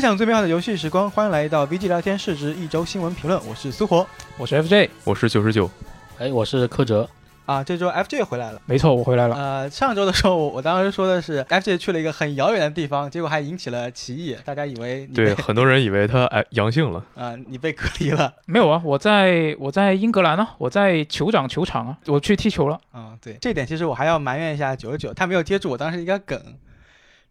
分享最美好的游戏时光，欢迎来到 VG 聊天室之一周新闻评论。我是苏活我是 FJ，我是九十九，哎，我是柯哲，啊，这周 FJ 回来了。没错，我回来了。呃，上周的时候，我我当时说的是 FJ 去了一个很遥远的地方，结果还引起了歧义，大家以为你对，很多人以为他哎阳性了，啊、你被隔离了。没有啊，我在我在英格兰呢、我在酋长球场啊，我去踢球了。啊、对，这点其实我还要埋怨一下九十九，他没有接住我当时一个梗。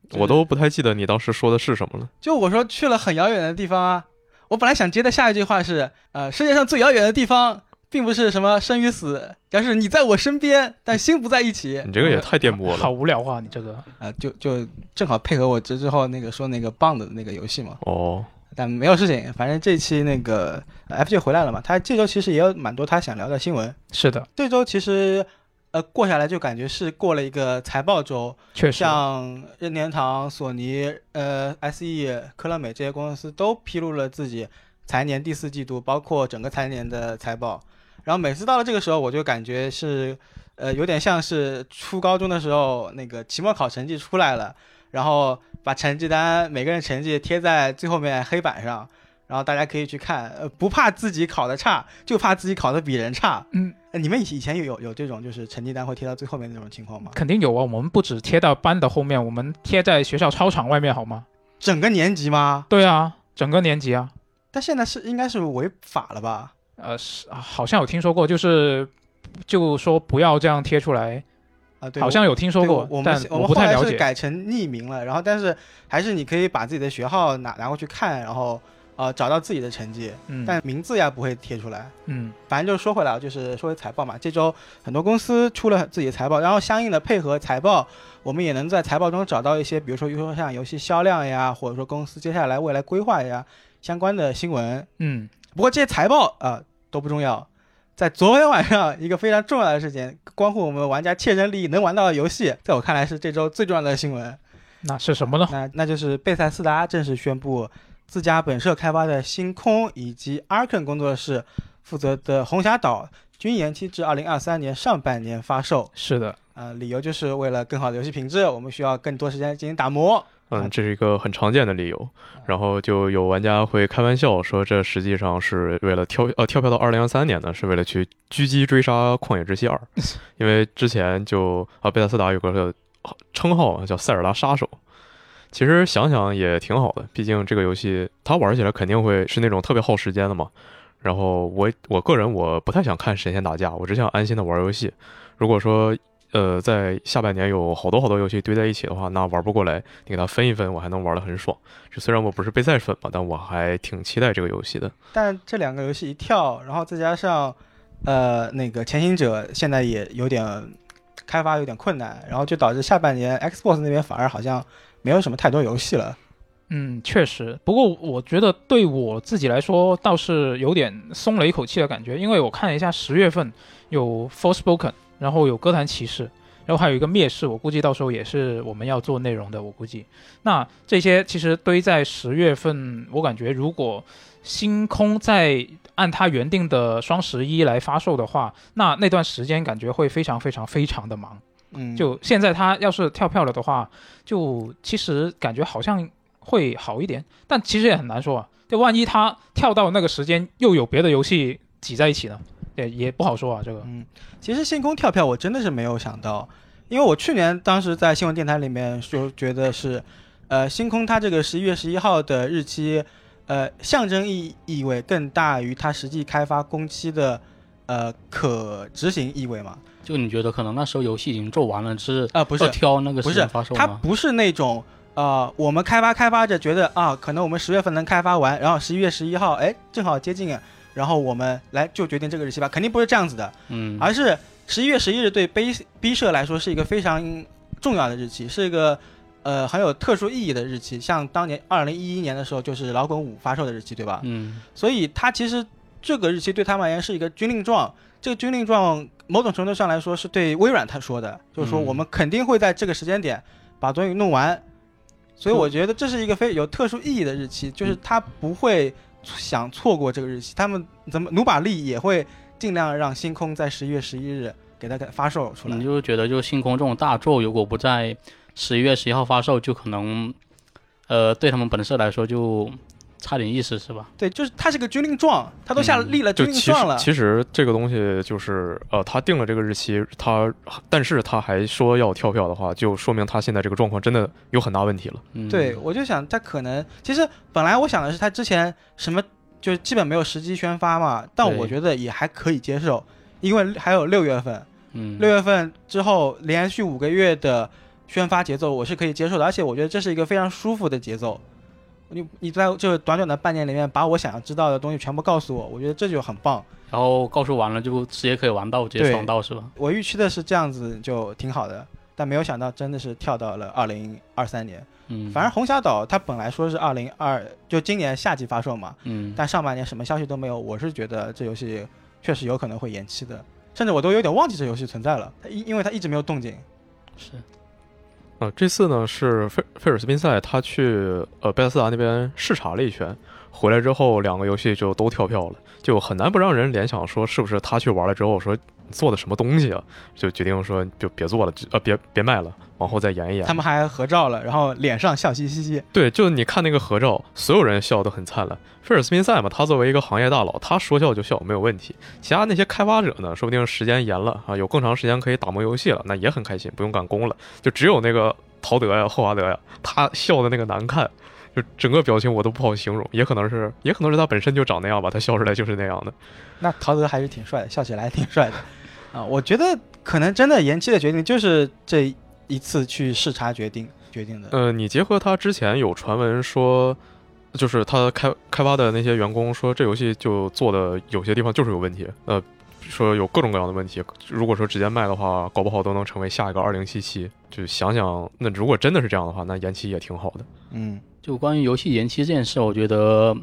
就是我都不太记得你当时说的是什么了。就我说去了很遥远的地方啊，我本来想接的下一句话是，呃，世界上最遥远的地方，并不是什么生与死，而是你在我身边，但心不在一起。你这个也太颠簸好了。无聊啊，你这个。啊、就就正好配合我之之后那个说那个棒的那个游戏嘛。哦，但没有事情，反正这期那个呃 FJ 回来了嘛，他这周其实也有蛮多他想聊的新闻。是的，这周其实呃过下来就感觉是过了一个财报周，确实。像任天堂、索尼、呃 SE、科乐美这些公司都披露了自己财年第四季度，包括整个财年的财报。然后每次到了这个时候，我就感觉是呃有点像是初高中的时候那个期末考成绩出来了，然后把成绩单每个人成绩贴在最后面黑板上。然后大家可以去看，呃，不怕自己考的差，就怕自己考的比人差。嗯，呃你们以以前有有有这种就是成绩单会贴到最后面那种情况吗？肯定有啊，我们不止贴到班的后面，我们贴在学校操场外面，好吗？整个年级吗？对啊，整个年级啊，但现在是应该是违法了吧？呃，是啊好像有听说过，就是就说不要这样贴出来，啊，对，好像有听说过我，们我们后来是不太了解。改成匿名了，然后但是还是你可以把自己的学号拿拿过去看，然后呃找到自己的成绩，嗯，但名字呀不会贴出来。嗯反正就是说回来啊，就是说回财报嘛，这周很多公司出了自己的财报，然后相应的配合财报，我们也能在财报中找到一些，比如说，比如说像游戏销量呀，或者说公司接下来未来规划呀相关的新闻。嗯，不过这些财报啊、都不重要，在昨天晚上一个非常重要的事情，关乎我们玩家切身利益能玩到的游戏，在我看来是这周最重要的新闻。那是什么呢？那那就是贝塞斯达正式宣布，自家本社开发的星空以及 Arkane 工作室负责的红霞岛均延期至二零二三年上半年发售。是的，呃，理由就是为了更好的游戏品质，我们需要更多时间进行打磨。啊嗯，这是一个很常见的理由。然后就有玩家会开玩笑说，这实际上是为了跳呃跳票到二零二三年呢，是为了去狙击追杀《旷野之息二》，因为之前就啊贝塔斯达有个称号啊叫塞尔达杀手。其实想想也挺好的，毕竟这个游戏它玩起来肯定会是那种特别耗时间的嘛。然后我我个人我不太想看神仙打架，我只想安心的玩游戏。如果说呃在下半年有好多好多游戏堆在一起的话，那玩不过来，你给它分一分，我还能玩得很爽。就虽然我不是备赛粉吧，但我还挺期待这个游戏的。但这两个游戏一跳，然后再加上呃那个潜行者现在也有点开发有点困难，然后就导致下半年 Xbox 那边反而好像没有什么太多游戏了。嗯，确实。不过我觉得对我自己来说倒是有点松了一口气的感觉，因为我看了一下十月份有 Forspoken，然后有歌坛骑士，然后还有一个灭世，我估计到时候也是我们要做内容的，我估计。那这些其实堆在十月份，我感觉如果星空在按它原定的双十一来发售的话，那那段时间感觉会非常非常非常的忙。嗯，就现在他要是跳票了的话，就其实感觉好像会好一点，但其实也很难说啊。就万一他跳到那个时间又有别的游戏挤在一起呢？也也不好说啊。这个，嗯，其实星空跳票我真的是没有想到，因为我去年当时在新闻电台里面就觉得是，呃，星空它这个十一月十一号的日期，呃，象征意意味更大于它实际开发工期的，呃，可执行意味嘛。就你觉得可能那时候游戏已经做完了，是啊、不是，挑那个不是时间发售吗？它不是那种。呃，我们开发开发着，觉得啊，可能我们十月份能开发完，然后十一月十一号，哎，正好接近，然后我们来就决定这个日期吧，肯定不是这样子的。嗯，而是十一月十一日对 B B 社来说是一个非常重要的日期，是一个呃很有特殊意义的日期。像当年二零一一年的时候，就是老滚五发售的日期，对吧？嗯，所以它其实这个日期对他们而言是一个军令状。这个军令状某种程度上来说是对微软他说的，就是说嗯我们肯定会在这个时间点把东西弄完。所以我觉得这是一个非有特殊意义的日期，就是他不会想错过这个日期，他们怎么努把力也会尽量让星空在十一月十一日给它发售出来你。就觉得就星空这种大作，如果不在十一月十一号发售，就可能，呃，对他们本社来说就差点意思，是吧？对，就是他是个军令状，他都下嗯立了军令状了。其实这个东西就是呃，他定了这个日期，他但是他还说要跳票的话，就说明他现在这个状况真的有很大问题了。嗯，对，我就想他可能，其实本来我想的是他之前什么就是基本没有时机宣发嘛，但我觉得也还可以接受，因为还有六月份，嗯，六月份之后连续五个月的宣发节奏我是可以接受的，而且我觉得这是一个非常舒服的节奏。你你在这短短的半年里面把我想要知道的东西全部告诉我，我觉得这就很棒。然后告诉完了就直接可以玩到，直接对爽到，是吧？我预期的是这样子就挺好的，但没有想到真的是跳到了二零二三年。嗯，反正红霞岛它本来说是二零二，就今年夏季发售嘛，嗯，但上半年什么消息都没有，我是觉得这游戏确实有可能会延期的，甚至我都有点忘记这游戏存在了，它因因为它一直没有动静。是，啊，这次呢是费费尔斯宾塞他去呃贝斯达那边视察了一圈，回来之后两个游戏就都跳票了，就很难不让人联想说是不是他去玩了之后说做的什么东西啊，就决定说就别做了，就呃别别卖了，往后再延一延他。们还合照了，然后脸上笑嘻嘻嘻。对，就你看那个合照，所有人笑得很灿烂。菲尔斯宾塞嘛，他作为一个行业大佬，他说笑就笑没有问题。其他那些开发者呢，说不定时间延了啊，有更长时间可以打磨游戏了，那也很开心，不用赶工了。就只有那个陶德呀、霍华德呀，他笑的那个难看，就整个表情我都不好形容。也可能是，也可能是他本身就长那样吧，他笑出来就是那样的。那陶德还是挺帅的，笑起来还挺帅的啊！我觉得可能真的延期的决定就是这一次去视察决定决定的。呃，你结合他之前有传闻说，就是他开开发的那些员工说，这游戏就做的有些地方就是有问题，呃，说有各种各样的问题。如果说直接卖的话，搞不好都能成为下一个二零七七。就想想，那如果真的是这样的话，那延期也挺好的。嗯，就关于游戏延期这件事，我觉得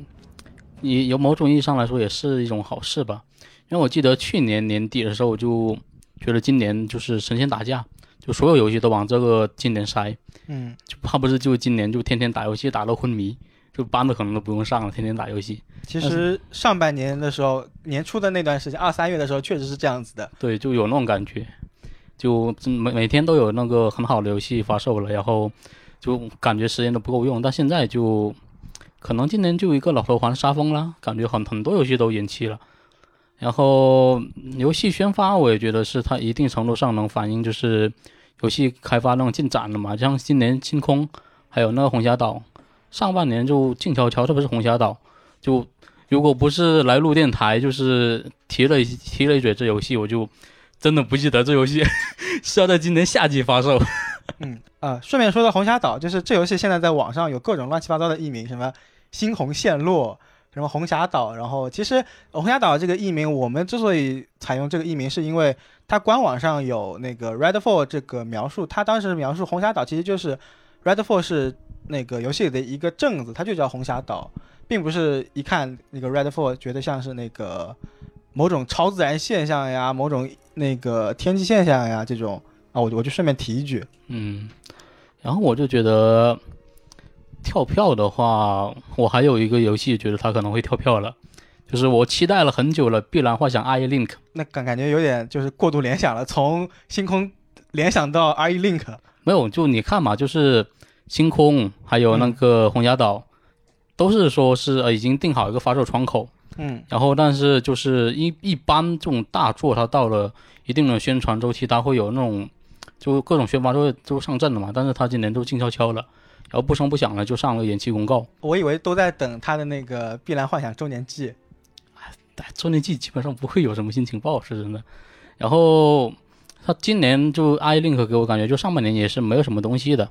你有某种意义上来说也是一种好事吧。因为我记得去年年底的时候，我就觉得今年就是神仙打架，就所有游戏都往这个今年塞，嗯，就怕不是就今年就天天打游戏打到昏迷，就班都可能都不用上了，天天打游戏。其实上半年的时候，年初的那段时间，二三月的时候确实是这样子的。对，就有那种感觉，就每每天都有那个很好的游戏发售了，然后就感觉时间都不够用。但现在就可能今年就一个老头环杀疯了，感觉很很多游戏都延期了。然后游戏宣发，我也觉得是它一定程度上能反映就是游戏开发那种进展了嘛。像今年星空，还有那个红霞岛，上半年就静悄悄，特别是红霞岛，就如果不是来录电台，就是提了一提了一嘴这游戏，我就真的不记得这游戏 是要在今年夏季发售。嗯啊，顺便说到红霞岛，就是这游戏现在在网上有各种乱七八糟的译名，什么猩红陷落，什么红霞岛。然后其实红霞岛这个译名，我们之所以采用这个译名，是因为它官网上有那个 Redfall 这个描述，它当时描述红霞岛其实就是 Redfall 是那个游戏里的一个镇子，它就叫红霞岛，并不是一看那个 Redfall 觉得像是那个某种超自然现象呀，某种那个天气现象呀这种啊，我我就顺便提一句。嗯，然后我就觉得跳票的话，我还有一个游戏觉得它可能会跳票了，就是我期待了很久了，《碧蓝幻想 I Link》。那感感觉有点就是过度联想了，从星空联想到 IE Link 没有，就你看嘛，就是星空还有那个红崖岛，都是说是呃已经定好一个发售窗口，嗯。然后但是就是一一般这种大作，它到了一定的宣传周期，它会有那种就各种宣发都都上阵了嘛，但是它今年都静悄悄了，然后不声不响的就上了延期公告。我以为都在等他的那个《碧蓝幻想》周年季。但周年季基本上不会有什么新情报，是真的。然后他今年就 i link 给我感觉就上半年也是没有什么东西的，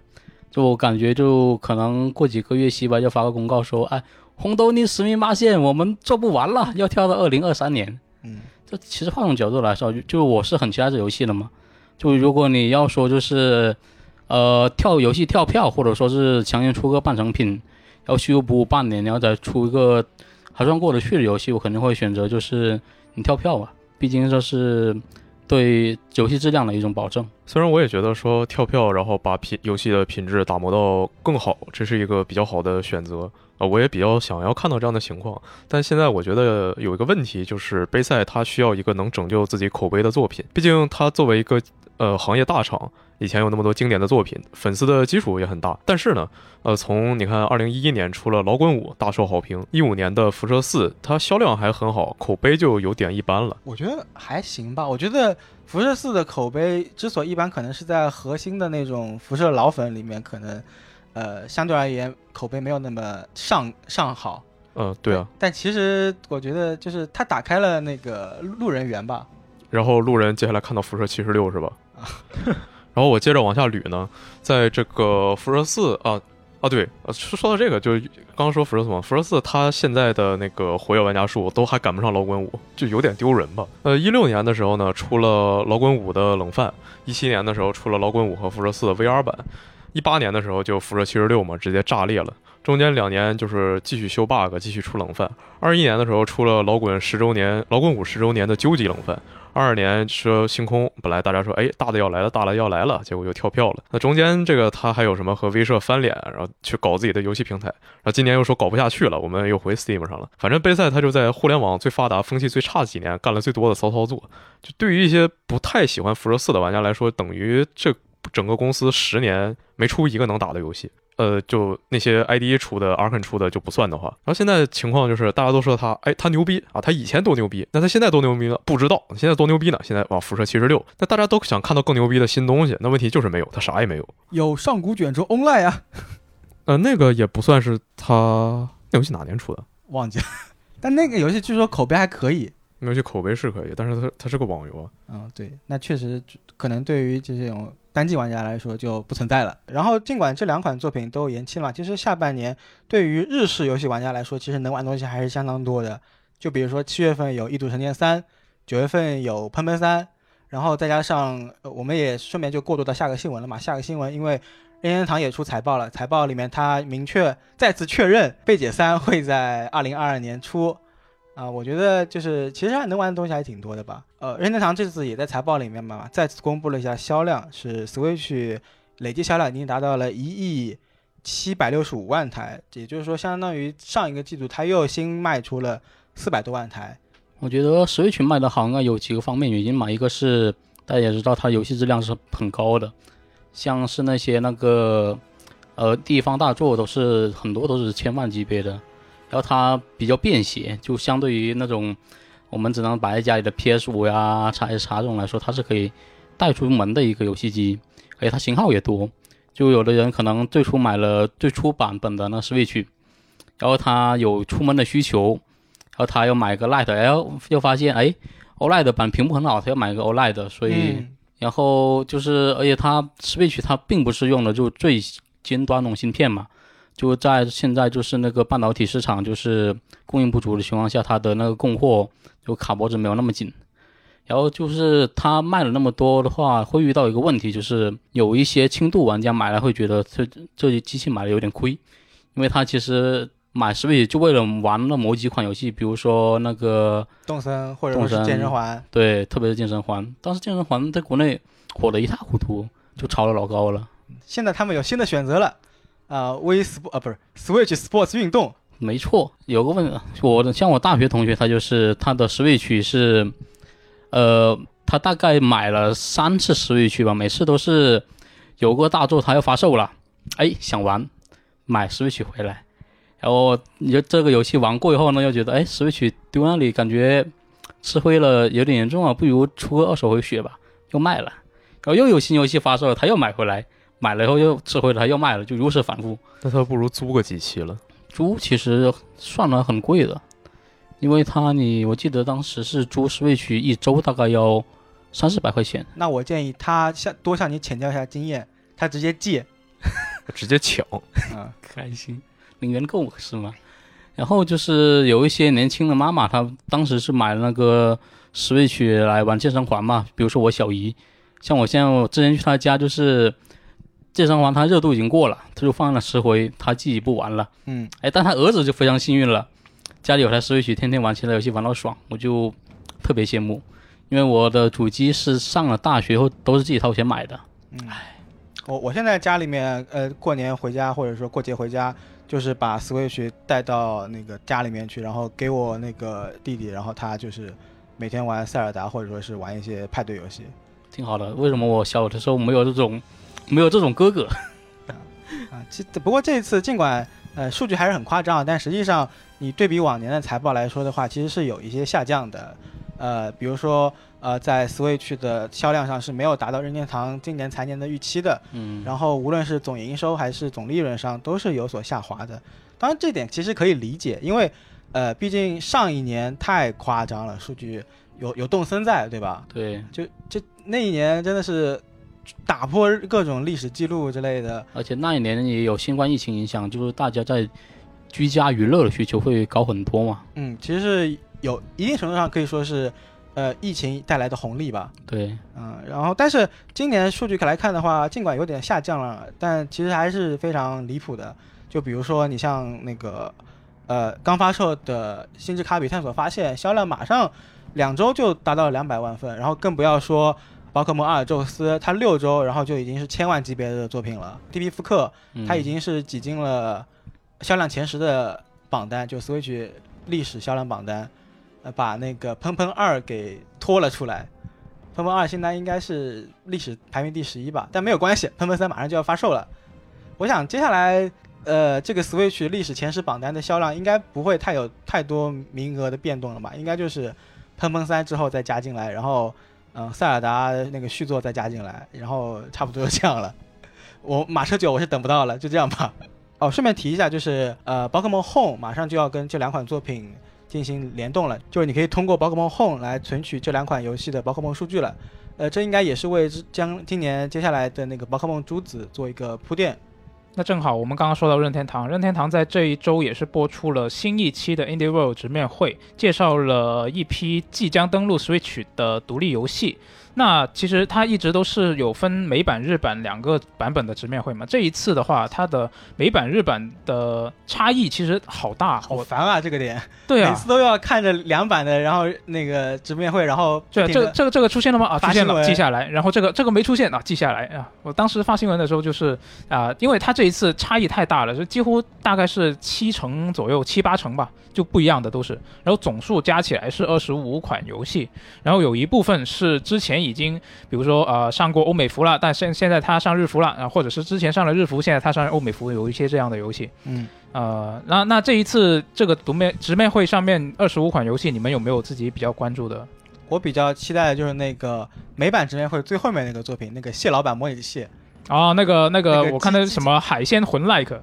就我感觉就可能过几个月西吧就发个公告说，哎，红豆泥实名八线我们做不完了，要跳到二零二三年。嗯这其实换种角度来说，就就我是很期待这游戏的嘛。就如果你要说就是，呃，跳游戏跳票，或者说是强行出个半成品，要修补半年，然后再出一个还算过得去的游戏，我肯定会选择就是你跳票吧，毕竟这是对游戏质量的一种保证。虽然我也觉得说跳票，然后把品游戏的品质打磨到更好，这是一个比较好的选择啊、我也比较想要看到这样的情况。但现在我觉得有一个问题，就是杯赛它需要一个能拯救自己口碑的作品，毕竟它作为一个呃行业大厂，以前有那么多经典的作品，粉丝的基础也很大。但是呢，呃，从你看，二零一一年出了《老滚五》，大受好评；一五年的《辐射四》，它销量还很好，口碑就有点一般了。我觉得还行吧。我觉得辐射四的口碑之所以一般，可能是在核心的那种辐射老粉里面，可能呃相对而言口碑没有那么上上好。嗯、对啊。但其实我觉得就是它打开了那个路人缘吧。然后路人接下来看到辐射七十六是吧？然后我接着往下捋呢，在这个辐射四啊啊对，说说到这个，就刚刚说辐射四嘛，辐射四它现在的那个活跃玩家数都还赶不上老滚五，就有点丢人吧。呃，一六年的时候呢，出了老滚五的冷饭；一七年的时候出了老滚五和辐射四的 VR 版；一八年的时候就辐射七十六嘛，直接炸裂了。中间两年就是继续修 bug，继续出冷饭。二一年的时候出了老滚十周年，老滚五十周年的究极冷饭。二二年说星空，本来大家说哎大的要来了，大的要来了，结果又跳票了。那中间这个他还有什么和威社翻脸，然后去搞自己的游戏平台，然后今年又说搞不下去了，我们又回 Steam 上了。反正贝塞他就在互联网最发达、风气最差的几年干了最多的骚操作。就对于一些不太喜欢辐射四的玩家来说，等于这整个公司十年没出一个能打的游戏。呃，就那些 ID 出的、Arkane 出的就不算的话，然后现在情况就是大家都说他，哎，他牛逼啊，他以前多牛逼，那他现在多牛逼呢？不知道，现在多牛逼呢？现在哇，辐射七十六，那大家都想看到更牛逼的新东西，那问题就是没有，他啥也没有。有上古卷轴 Online 啊，呃，那个也不算是他那游戏哪年出的？忘记了。但那个游戏据说口碑还可以。那游戏口碑是可以，但是它它是个网游啊。嗯，对，那确实可能对于这种单机玩家来说就不存在了。然后尽管这两款作品都延期了，其实下半年对于日式游戏玩家来说，其实能玩东西还是相当多的。就比如说七月份有《异度神剑三》，九月份有《喷喷三》，然后再加上、我们也顺便就过渡到下个新闻了嘛。下个新闻因为任天堂也出财报了，财报里面它明确再次确认《贝姐三》会在二零二二年初。啊，我觉得就是其实还能玩的东西还挺多的吧。呃，任天堂这次也在财报里面嘛，再次公布了一下销量，是 Switch 累计销量已经达到了一亿七百六十五万台，也就是说，相当于上一个季度它又新卖出了四百多万台。我觉得 Switch 卖的好，应该有几个方面原因嘛。一个是大家也知道，它游戏质量是很高的，像是那些那个呃地方大作都是很多都是千万级别的，然后它比较便携，就相对于那种我们只能摆在家里的 PS 五呀、x S 叉这种来说，它是可以带出门的一个游戏机，而且它型号也多。就有的人可能最初买了最初版本的那 Switch，然后他有出门的需求，然后他要买个 Lite，然后又发现哎 OLED 版屏幕很好，他要买个 OLED，所以、嗯然后就是而且它 Switch 它并不是用的就最尖端那种芯片嘛，就在现在就是那个半导体市场就是供应不足的情况下，它的那个供货就卡脖子没有那么紧。然后就是它卖了那么多的话，会遇到一个问题，就是有一些轻度玩家买了会觉得这这些机器买的有点亏，因为他其实买 Switch 就为了玩那某几款游戏，比如说那个动森或者是健身环，对，特别是健身环，当时健身环在国内火得一塌糊涂，就炒得老高了。现在他们有新的选择了，啊、微 Sport 啊不是 Switch Sports 运动，没错，有个问我的像我大学同学，他就是他的 Switch 是，呃，他大概买了三次 Switch 吧，每次都是有个大作他要发售了，哎，想玩，买 Switch 回来，然后你就这个游戏玩过以后呢，又觉得哎，Switch 丢那里感觉吃灰了有点严重啊，不如出个二手回血吧，又卖了，然后又有新游戏发售了，他又买回来，买了以后又吃灰了，他又卖了，就如此反复。那他不如租个机器了。租其实算来很贵的，因为他你我记得当时是租 Switch 一周大概要三四百块钱，那我建议他向多向你请教一下经验，他直接借，直接抢，啊、开心，零元购是吗？然后就是有一些年轻的妈妈，她当时是买了那个 Switch 来玩健身环嘛，比如说我小姨，像我现在我之前去她家就是健身房他热度已经过了，他就放了十回，他自己不玩了。嗯，哎，但他儿子就非常幸运了，家里有台 Switch，天天玩其他游戏玩到爽，我就特别羡慕。因为我的主机是上了大学后都是自己掏钱买的，哎我我现在家里面，呃，过年回家或者说过节回家，就是把 Switch 带到那个家里面去，然后给我那个弟弟，然后他就是每天玩塞尔达或者说是玩一些派对游戏。挺好的。为什么我小的时候没有这种没有这种哥哥？啊，其不过这一次尽管呃数据还是很夸张，但实际上你对比往年的财报来说的话，其实是有一些下降的。呃，比如说呃，在 Switch 的销量上是没有达到任天堂今年财年的预期的。嗯，然后无论是总营收还是总利润上都是有所下滑的。当然这点其实可以理解，因为呃毕竟上一年太夸张了，数据有有动森在，对吧？对，就就那一年真的是打破各种历史记录之类的。而且那一年也有新冠疫情影响，就是大家在居家娱乐的需求会高很多嘛。嗯，其实是有一定程度上可以说是，呃，疫情带来的红利吧。对，嗯，然后但是今年数据来看的话，尽管有点下降了，但其实还是非常离谱的。就比如说你像那个，呃，刚发售的《星之卡比探索发现》，销量马上两周就达到两百万份，然后更不要说宝可梦阿尔宙斯，它六周然后就已经是千万级别的作品了。DP 复刻嗯它已经是挤进了销量前十的榜单，就 Switch 历史销量榜单，呃，把那个喷喷二给拖了出来。喷喷二现在应该是历史排名第十一吧，但没有关系，喷喷三马上就要发售了。我想接下来，呃，这个 Switch 历史前十榜单的销量应该不会太有太多名额的变动了吧？应该就是喷喷三之后再加进来，然后，嗯、塞尔达那个续作再加进来，然后差不多就这样了。我马车九我是等不到了，就这样吧。哦，顺便提一下，就是呃，宝可梦 Home 马上就要跟这两款作品进行联动了，就是你可以通过宝可梦 Home 来存取这两款游戏的宝可梦数据了。呃，这应该也是为将今年接下来的那个宝可梦珠子做一个铺垫。那正好，我们刚刚说到任天堂，任天堂在这一周也是播出了新一期的 Indie World 直面会，介绍了一批即将登陆 Switch 的独立游戏。那其实它一直都是有分美版、日版两个版本的直面会嘛。这一次的话，它的美版、日版的差异其实好大，好烦啊，这个点，对啊每，次都要看着两版的，然后那个直面会，然后对啊，这个这个这个出现了吗？啊，出现了，记下来。然后这个这个没出现啊，记下来啊。我当时发新闻的时候就是啊、因为它这一次差异太大了，就几乎大概是七成左右，七八成吧，就不一样的都是。然后总数加起来是二十五款游戏，然后有一部分是之前已经，比如说呃上过欧美服了，但现现在他上日服了啊，或者是之前上了日服，现在他上欧美服，有一些这样的游戏。嗯，呃，那那这一次这个独面直面会上面二十五款游戏，你们有没有自己比较关注的？我比较期待的就是那个美版直面会最后面那个作品，那个蟹老板模拟器哦，那个那个，那个我看的是什么海鲜魂 like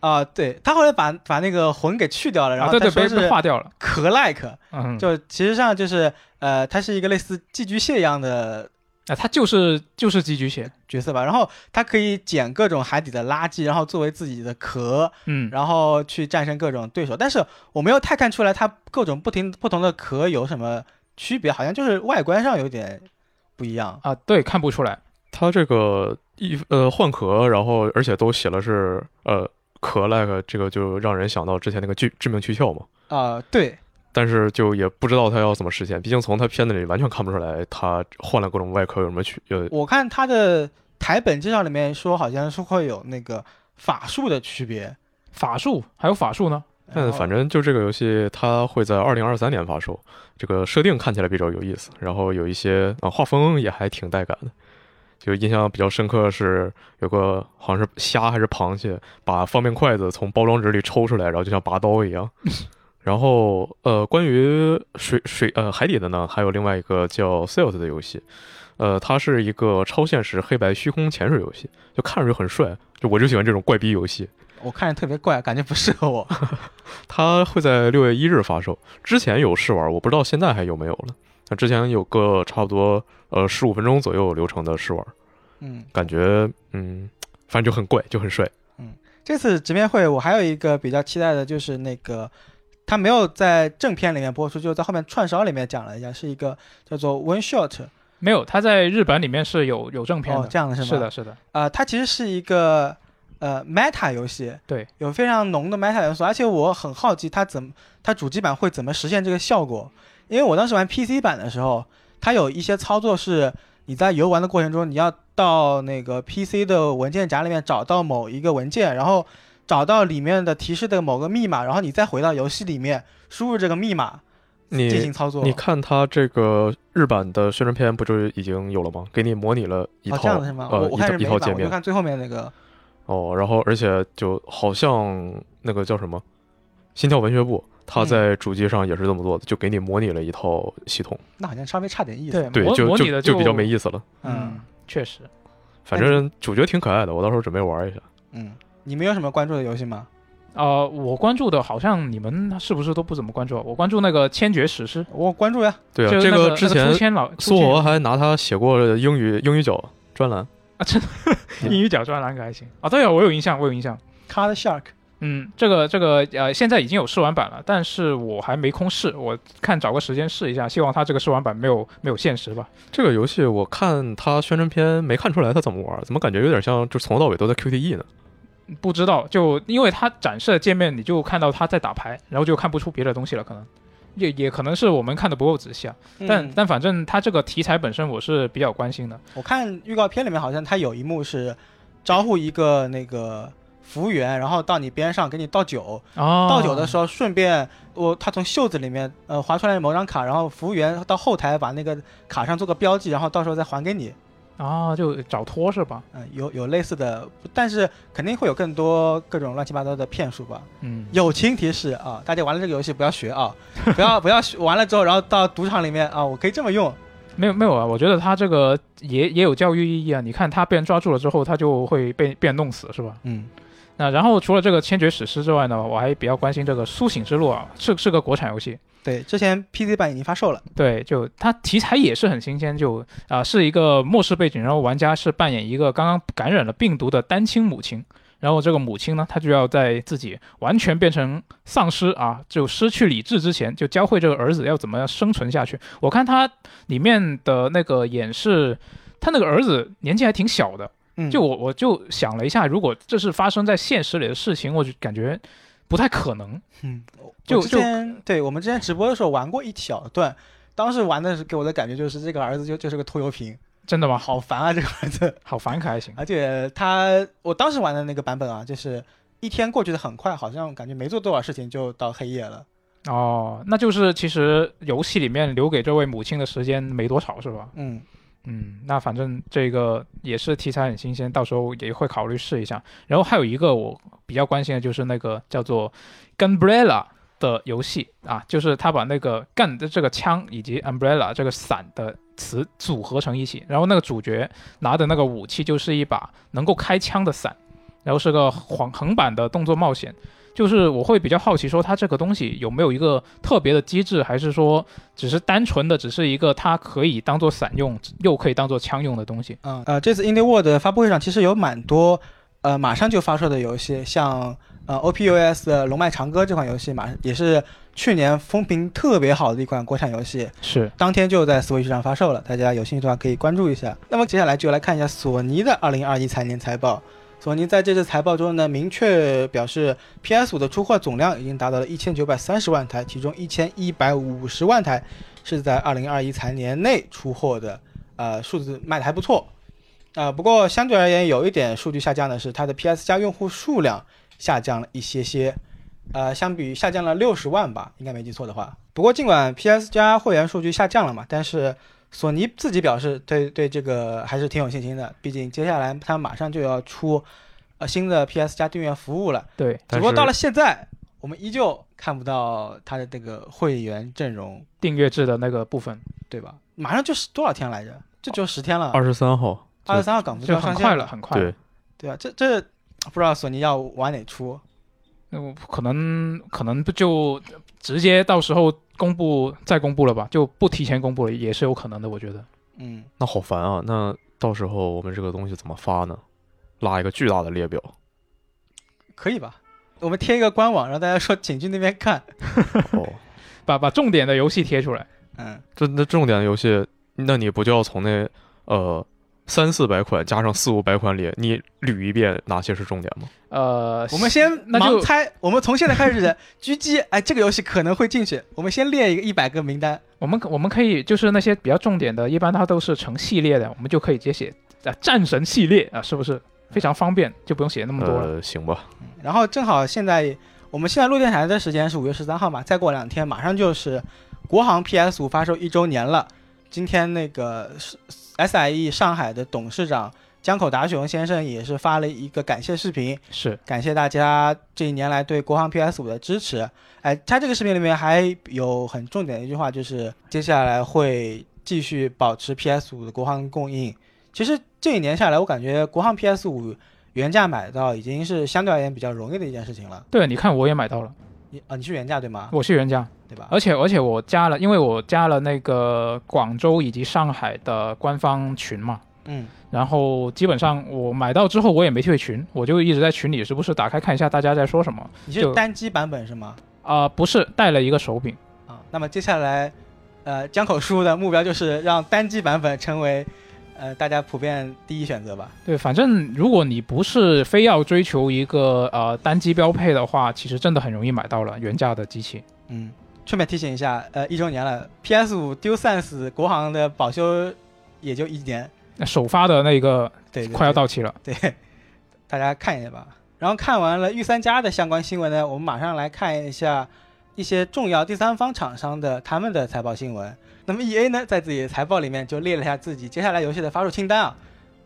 啊、对他后来把把那个魂给去掉了，然啊，后对对，被他说是被划掉了。壳 like，嗯，就其实上就是呃，它是一个类似寄居蟹一样的啊，它就是就是寄居蟹。角色吧，然后它可以捡各种海底的垃圾，然后作为自己的壳，嗯，然后去战胜各种对手。但是我没有太看出来它各种不停不同的壳有什么区别，好像就是外观上有点不一样。啊，对，看不出来。它这个一呃换壳，然后而且都写了是呃壳 like，这个就让人想到之前那个致致命躯壳嘛。啊、对，但是就也不知道他要怎么实现，毕竟从他片子里完全看不出来他换了各种外壳有什么区呃我看他的台本介绍里面说，好像是会有那个法术的区别。法术还有法术呢？嗯反正就这个游戏，它会在二零二三年发售。这个设定看起来比较有意思，然后有一些啊画风也还挺带感的。就印象比较深刻的是有个好像是虾还是螃蟹，把方便筷子从包装纸里抽出来，然后就像拔刀一样。然后呃，关于水水呃海底的呢，还有另外一个叫 Sales 的游戏，呃，它是一个超现实黑白虚空潜水游戏，就看上去很帅，就我就喜欢这种怪逼游戏。我看着特别怪，感觉不适合我。它会在六月一日发售。之前有试玩，我不知道现在还有没有了。那之前有个差不多呃十五分钟左右流程的试玩，嗯，感觉嗯，反正就很贵，就很帅。嗯这次直面会我还有一个比较期待的就是那个，他没有在正片里面播出，就在后面串烧里面讲了一下，是一个叫做 One Shot 没有，他在日本里面是有有正片的。哦，这样的是吗？是的，是的。呃、它其实是一个呃 Meta 游戏，对，有非常浓的 Meta 元素，而且我很好奇它怎么它主机版会怎么实现这个效果，因为我当时玩 PC 版的时候，它有一些操作是你在游玩的过程中，你要到那个 PC 的文件夹里面找到某一个文件，然后找到里面的提示的某个密码，然后你再回到游戏里面输入这个密码。你进行操作。你看它这个日版的宣传片不就已经有了吗？给你模拟了一哦，套、这样的是吗？我呃一套一套界面我就看最后面那个。哦，然后而且就好像那个叫什么心跳文学部，它嗯在主机上也是这么做的，就给你模拟了一套系统，那好像稍微差点意思。对就模拟的就就比较没意思了。嗯确实。反正主角挺可爱的，我到时候准备玩一下。嗯，你们有什么关注的游戏吗？呃，我关注的好像你们是不是都不怎么关注啊？我关注那个《千绝史诗》，我关注呀。对啊，就是这那那之前千老苏俄还拿他写过英语英语角专栏。啊，真的 英语角专栏可还行啊。对啊，我有印象，我有印象。Card Shark，嗯，这个这个呃，现在已经有试玩版了，但是我还没空试，我看找个时间试一下，希望它这个试玩版没有没有限时吧。这个游戏我看它宣传片没看出来它怎么玩，怎么感觉有点像就从头到尾都在 QTE 呢？不知道，就因为它展示的界面，你就看到他在打牌，然后就看不出别的东西了，可能也也可能是我们看的不够仔细啊。但嗯但反正它这个题材本身我是比较关心的。我看预告片里面好像它有一幕是招呼一个那个服务员，然后到你边上给你倒酒，哦，倒酒的时候顺便我他从袖子里面呃划出来某张卡，然后服务员到后台把那个卡上做个标记，然后到时候再还给你。啊，就找托是吧？嗯，有有类似的，但是肯定会有更多各种乱七八糟的骗术吧。嗯，友情提示啊，大家玩了这个游戏不要学啊，不要不要学完了之后，然后到赌场里面啊，我可以这么用。没有没有啊，我觉得他这个也也有教育意义啊。你看他被人抓住了之后，他就会被被人弄死是吧？嗯，那然后除了这个《千绝史诗》之外呢，我还比较关心这个《苏醒之路》啊，是是个国产游戏。对，之前 PC 版已经发售了。对，就它题材也是很新鲜，就啊、是一个末世背景，然后玩家是扮演一个刚刚感染了病毒的单亲母亲，然后这个母亲呢，她就要在自己完全变成丧尸啊，就失去理智之前，就教会这个儿子要怎么样生存下去。我看它里面的那个演示，他那个儿子年纪还挺小的，嗯，就我我就想了一下，如果这是发生在现实里的事情，我就感觉不太可能。嗯，就我之前对我们之前直播的时候玩过一小段，当时玩的是给我的感觉就是这个儿子就就是个拖油瓶，真的吗？好烦啊这个儿子，好烦可还行。而且他我当时玩的那个版本啊，就是一天过去的很快，好像感觉没做多少事情就到黑夜了。哦，那就是其实游戏里面留给这位母亲的时间没多少，是吧？嗯，嗯，那反正这个也是题材很新鲜，到时候也会考虑试一下。然后还有一个我比较关心的就是那个叫做 Gunbrella 的游戏啊，就是他把那个 gun 的这个枪以及 umbrella 这个伞的词组合成一起，然后那个主角拿的那个武器就是一把能够开枪的伞，然后是个横横版的动作冒险。就是我会比较好奇，说它这个东西有没有一个特别的机制，还是说只是单纯的只是一个它可以当做伞用，又可以当做枪用的东西？嗯呃，这次 Indie World 发布会上其实有蛮多呃马上就发售的游戏，像呃 OPUS 的《龙脉长歌》这款游戏，马也是去年风评特别好的一款国产游戏，是，当天就在 Switch 上发售了，大家有兴趣的话可以关注一下。那么接下来就来看一下索尼的2021财年财报。索尼在这次财报中呢，明确表示，PS5 的出货总量已经达到了1930万台，其中1150万台是在2021财年内出货的，呃，数字卖的还不错。啊、不过相对而言，有一点数据下降的是，它的 PS 加用户数量下降了一些些，呃，相比于下降了六十万吧，应该没记错的话。不过尽管 PS 加会员数据下降了嘛，但是索尼自己表示对对这个还是挺有信心的，毕竟接下来他马上就要出呃新的 PS 加订阅服务了。对，只不过到了现在，我们依旧看不到他的这个会员阵容，订阅制的那个部分对吧？马上就是多少天来着？这就十天了，二十三号，二十三号港服就就要上线很快了，很快。对，对啊？这这不知道索尼要往哪出。那我可能可能不就直接到时候公布再公布了吧，就不提前公布了，也是有可能的，我觉得。嗯，那好烦啊！那到时候我们这个东西怎么发呢？拉一个巨大的列表，可以吧？我们贴一个官网，让大家说请去那边看。哦，把把重点的游戏贴出来。嗯，这那重点的游戏，那你不就要从那呃三四百款加上四五百款里，你捋一遍哪些是重点吗？呃，我们先那就盲猜，我们从现在开始狙击，哎，这个游戏可能会进去。我们先列一个一百个名单。我们我们可以就是那些比较重点的，一般它都是成系列的，我们就可以直接写啊战神系列啊，是不是非常方便，就不用写那么多了。呃，行吧，然后正好现在我们现在录电台的时间是五月十三号嘛，再过两天马上就是国行 PS 五发售一周年了。今天那个是 SIE 上海的董事长江口达雄先生也是发了一个感谢视频，是感谢大家这一年来对国行 PS 五的支持。哎，他这个视频里面还有很重点的一句话，就是接下来会继续保持 PS 五的国行供应。其实这一年下来，我感觉国行 PS 五原价买到已经是相对而言比较容易的一件事情了。对，你看我也买到了，你啊，你是原价对吗？我是原价，对吧？而且而且我加了，因为我加了那个广州以及上海的官方群嘛，嗯，然后基本上我买到之后我也没退群，我就一直在群里时不时打开看一下大家在说什么。你是就单机版本是吗？啊、不是带了一个手柄，啊，那么接下来，呃，江口叔的目标就是让单机版本成为，呃，大家普遍第一选择吧。对，反正如果你不是非要追求一个呃单机标配的话，其实真的很容易买到了原价的机器。嗯，顺便提醒一下，呃，一周年了，PS 五 DualSense 国行的保修也就一年，那首发的那个对对快要到期了，对，大家看一下吧。然后看完了御三家的相关新闻呢，我们马上来看一下一些重要第三方厂商的他们的财报新闻。那么 E A 呢，在自己的财报里面就列了一下自己接下来游戏的发售清单啊，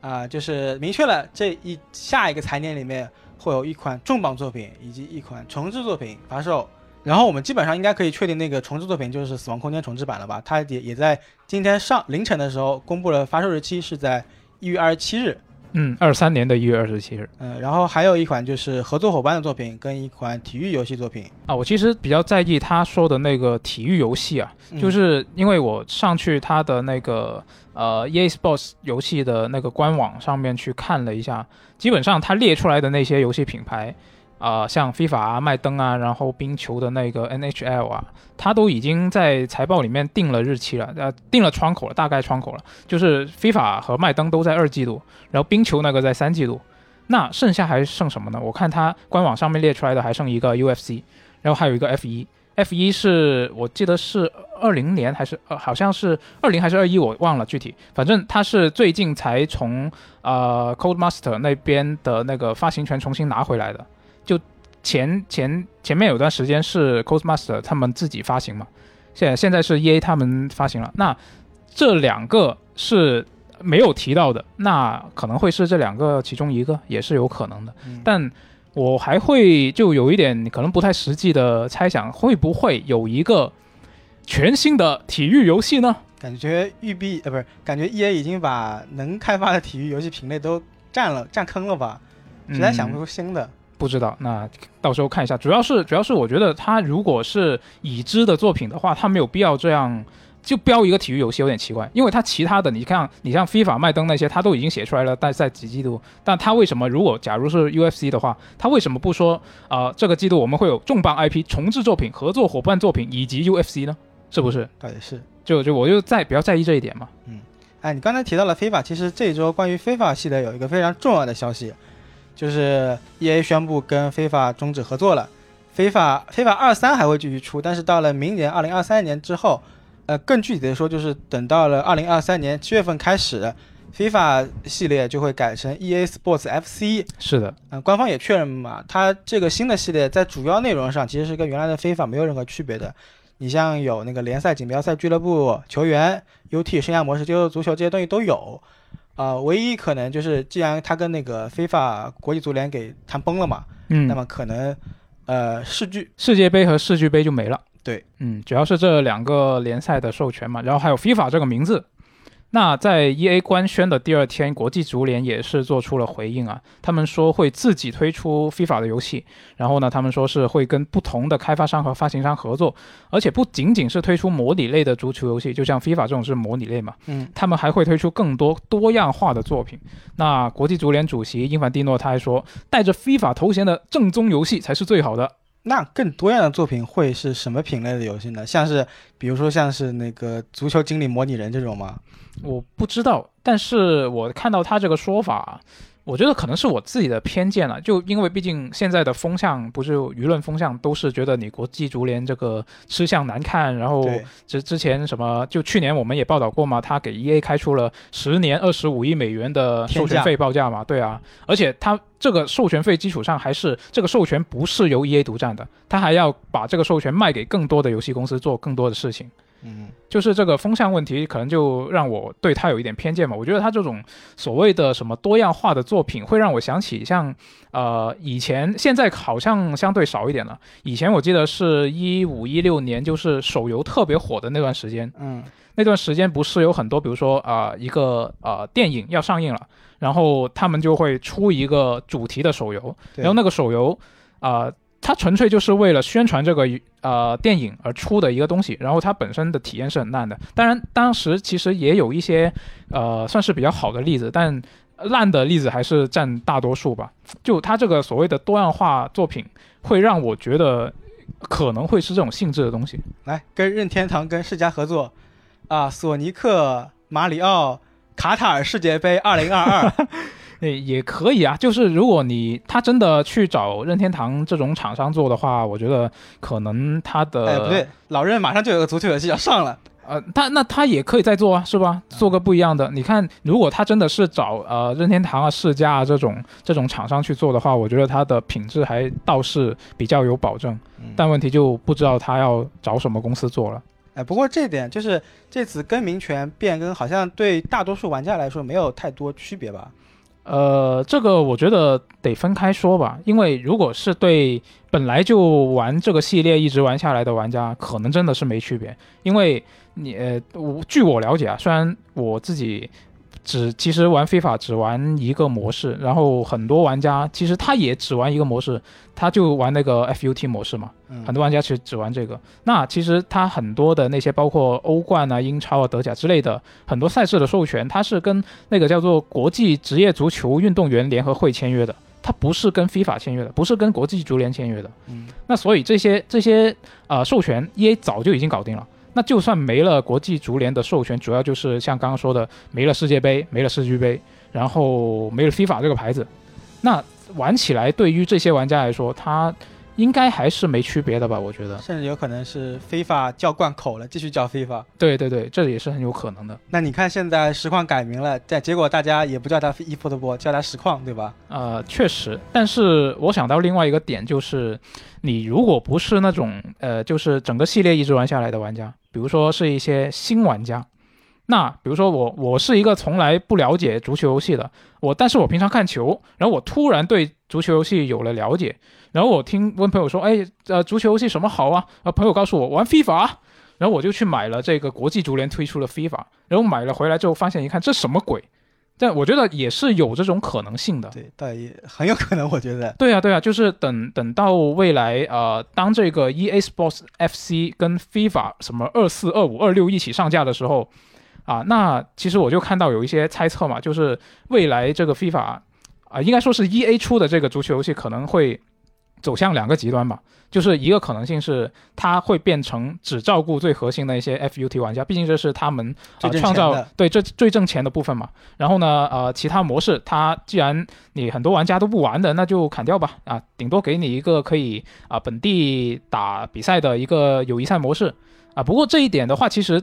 啊、就是明确了这一下一个财年里面会有一款重磅作品以及一款重置作品发售。然后我们基本上应该可以确定那个重置作品就是《死亡空间》重置版了吧？它也也在今天上凌晨的时候公布了发售日期是在一月二十七日。嗯，二三年的一月二十七日嗯，然后还有一款就是合作伙伴的作品，跟一款体育游戏作品，啊，我其实比较在意他说的那个体育游戏啊，嗯就是因为我上去他的那个呃 EA Sports 游戏的那个官网上面去看了一下，基本上他列出来的那些游戏品牌，啊、像 FIFA 啊、麦登啊，然后冰球的那个 NHL 啊，他都已经在财报里面定了日期了，呃，定了窗口了，大概窗口了，就是 FIFA 和麦登都在二季度，然后冰球那个在三季度，那剩下还剩什么呢？我看他官网上面列出来的还剩一个 UFC，然后还有一个 F 一。F 一是我记得是二零年还是呃好像是二零还是二一，我忘了具体。反正它是最近才从呃 Codemaster 那边的那个发行权重新拿回来的。就前前前面有段时间是 Codemaster 他们自己发行嘛，现在现在是 EA 他们发行了。那这两个是没有提到的，那可能会是这两个其中一个，也是有可能的。嗯但我还会就有一点可能不太实际的猜想，会不会有一个全新的体育游戏呢？感觉育碧呃不是，感觉 E A 已经把能开发的体育游戏品类都占了占坑了吧，实在想不嗯出新的。不知道，那到时候看一下。主要是主要是我觉得他如果是已知的作品的话，他没有必要这样就标一个体育游戏，有点奇怪。因为他其他的，你看你像 FIFA、麦登那些，他都已经写出来了，但在几季度，但他为什么如果假如是 UFC 的话，他为什么不说啊、呃这个季度我们会有重磅 IP 重置作品、合作伙伴作品以及 UFC 呢？是不是？到底是？就就我就在比较在意这一点嘛。嗯哎，你刚才提到了非法，其实这一周关于非法系列有一个非常重要的消息，就是 E A 宣布跟非法终止合作了。非法非法二三还会继续出，但是到了明年二零二三年之后，呃，更具体的说，就是等到了二零二三年七月份开始，FIFA 系列就会改成 E A Sports F C。是的，嗯、官方也确认嘛，它这个新的系列在主要内容上其实是跟原来的 FIFA 没有任何区别的。你像有那个联赛、锦标赛、俱乐部、球员、UT、生涯模式、街头足球这些东西都有。啊、唯一可能就是，既然他跟那个非法国际足联给谈崩了嘛，嗯，那么可能呃世俱世界杯和世俱杯就没了。对，嗯，主要是这两个联赛的授权嘛，然后还有 FIFA 这个名字。那在 EA 官宣的第二天，国际足联也是做出了回应啊，他们说会自己推出 FIFA 的游戏，然后呢，他们说是会跟不同的开发商和发行商合作，而且不仅仅是推出模拟类的足球游戏，就像 FIFA 这种是模拟类嘛，嗯，他们还会推出更多多样化的作品。那国际足联主席英凡蒂诺他还说，带着 FIFA 头衔的正宗游戏才是最好的。那更多样的作品会是什么品类的游戏呢？像是比如说像是那个足球经理模拟人这种吗？我不知道，但是我看到他这个说法，我觉得可能是我自己的偏见了。就因为毕竟现在的风向不是舆论风向都是觉得你国际足联这个吃相难看，然后对，之之前什么，就去年我们也报道过嘛，他给 EA 开出了十年二十五亿美元的授权费报价嘛，对啊，而且他这个授权费基础上还是这个授权不是由 EA 独占的，他还要把这个授权卖给更多的游戏公司做更多的事情。嗯，就是这个风向问题，可能就让我对他有一点偏见嘛。我觉得他这种所谓的什么多样化的作品，会让我想起像呃以前，现在好像相对少一点了。以前我记得是一五一六年，就是手游特别火的那段时间，嗯，那段时间不是有很多，比如说啊、一个呃电影要上映了，然后他们就会出一个主题的手游，然后那个手游啊、它纯粹就是为了宣传这个呃电影而出的一个东西，然后它本身的体验是很烂的。当然，当时其实也有一些呃算是比较好的例子，但烂的例子还是占大多数吧。就它这个所谓的多样化作品，会让我觉得可能会是这种性质的东西。来跟任天堂跟世嘉合作啊，索尼克马里奥卡塔尔世界杯二零二二，诶，也可以啊，就是如果你他真的去找任天堂这种厂商做的话，我觉得可能他的哎不对，老任马上就有个足球游戏要上了，呃，他那他也可以再做啊，是吧？做个不一样的。你看，如果他真的是找呃任天堂啊、世嘉啊这种这种厂商去做的话，我觉得它的品质还倒是比较有保证。嗯但问题就不知道他要找什么公司做了。哎，不过这点就是这次更名权变更，好像对大多数玩家来说没有太多区别吧？呃，这个我觉得得分开说吧，因为如果是对本来就玩这个系列一直玩下来的玩家，可能真的是没区别，因为你呃，我据我了解啊，虽然我自己只其实玩非法只玩一个模式，然后很多玩家其实他也只玩一个模式，他就玩那个 FUT 模式嘛，嗯很多玩家其实只玩这个。那其实他很多的那些包括欧冠啊、英超啊、德甲之类的很多赛事的授权，他是跟那个叫做国际职业足球运动员联合会签约的，他不是跟 FIFA 签约的，不是跟国际足联签约的。嗯，那所以这些这些呃授权，EA 早就已经搞定了。那就算没了国际足联的授权，主要就是像刚刚说的，没了世界杯，没了世俱杯，然后没了 FIFA 这个牌子，那玩起来对于这些玩家来说，他应该还是没区别的吧？我觉得，甚至有可能是非法叫惯口了，继续叫非法。对对对，这也是很有可能的。那你看现在实况改名了，但结果大家也不叫它 eFootball，叫它实况，对吧？呃，确实，但是我想到另外一个点就是，你如果不是那种呃，就是整个系列一直玩下来的玩家，比如说是一些新玩家，那比如说我我是一个从来不了解足球游戏的，我但是我平常看球，然后我突然对足球游戏有了了解，然后我听问朋友说，哎，呃，足球游戏什么好啊？啊，朋友告诉我玩 FIFA 啊。然后我就去买了这个国际足联推出的 FIFA，然后买了回来之后发现一看这什么鬼，但我觉得也是有这种可能性的。对，但也很有可能，我觉得。对啊，对啊，就是等等到未来，呃，当这个 E A Sports FC 跟 FIFA 什么二四、二五、二六一起上架的时候，啊，那其实我就看到有一些猜测嘛，就是未来这个 FIFA 啊、应该说是 E A 出的这个足球游戏可能会走向两个极端吧。就是一个可能性是，它会变成只照顾最核心的一些 FUT 玩家，毕竟这是他们啊呃创造对这最挣钱的部分嘛。然后呢，呃，其他模式它既然你很多玩家都不玩的，那就砍掉吧。啊，顶多给你一个可以啊本地打比赛的一个友谊赛模式啊。不过这一点的话，其实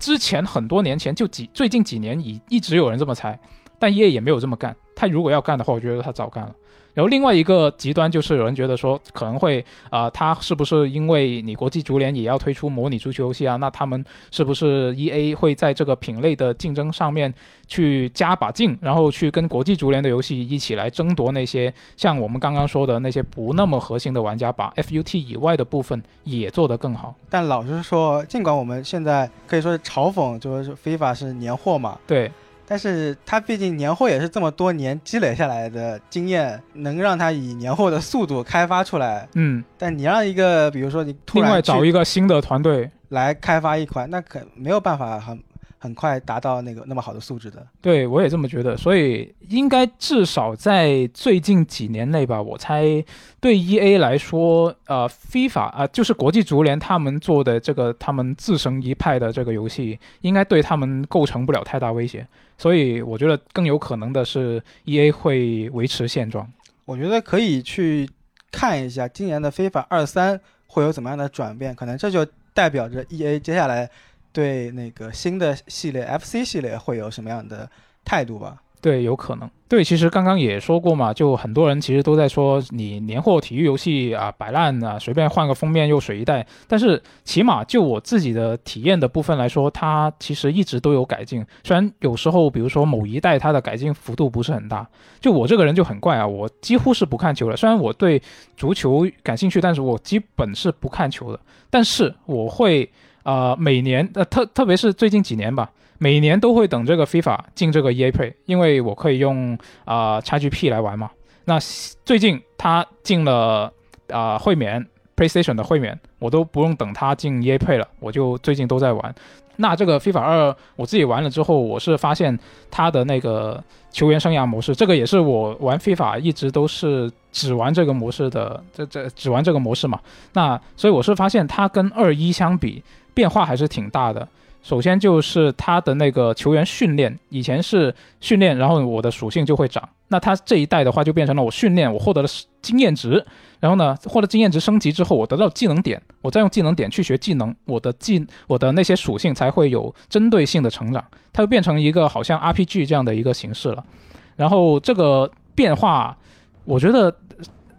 之前很多年前就几最近几年一一直有人这么猜，但 EA 也没有这么干。他如果要干的话，我觉得他早干了。然后另外一个极端就是有人觉得说可能会啊、呃，他是不是因为你国际足联也要推出模拟足球游戏啊？那他们是不是 E A 会在这个品类的竞争上面去加把劲，然后去跟国际足联的游戏一起来争夺那些像我们刚刚说的那些不那么核心的玩家，把 F U T 以外的部分也做得更好。但老实说，尽管我们现在可以说是嘲讽，就是非法是年货嘛，对，但是他毕竟年货也是这么多年积累下来的经验，能让他以年货的速度开发出来。嗯，但你让一个，比如说你突另外然去找一个新的团队，来开发一款，那可没有办法很很快达到那个那么好的素质的。对我也这么觉得，所以应该至少在最近几年内吧，我猜对 E A 来说，呃，FIFA 啊、就是国际足联他们做的这个他们自成一派的这个游戏，应该对他们构成不了太大威胁，所以我觉得更有可能的是 E A 会维持现状。我觉得可以去看一下今年的非法二三会有怎么样的转变，可能这就代表着 E A 接下来对那个新的系列 F C 系列会有什么样的态度吧。对，有可能。对，其实刚刚也说过嘛，就很多人其实都在说你年货体育游戏啊摆烂啊，随便换个封面又水一代。但是起码就我自己的体验的部分来说，它其实一直都有改进。虽然有时候，比如说某一代它的改进幅度不是很大。就我这个人就很怪啊，我几乎是不看球的。虽然我对足球感兴趣，但是我基本是不看球的。但是我会呃每年呃特特别是最近几年吧。每年都会等这个 FIFA 进这个 EA Play，因为我可以用啊 XGP 来玩嘛。那最近它进了啊会免 PlayStation 的会免，我都不用等它进 EA Play 了，我就最近都在玩。那这个 FIFA 二我自己玩了之后，我是发现它的那个球员生涯模式，这个也是我玩 FIFA 一直都是只玩这个模式的，这这只玩这个模式嘛。那所以我是发现它跟二一相比变化还是挺大的。首先就是他的那个球员训练，以前是训练，然后我的属性就会涨。那他这一代的话，就变成了我训练，我获得了经验值，然后呢，获得经验值升级之后，我得到技能点，我再用技能点去学技能，我的技我的那些属性才会有针对性的成长。它就变成一个好像 RPG 这样的一个形式了。然后这个变化，我觉得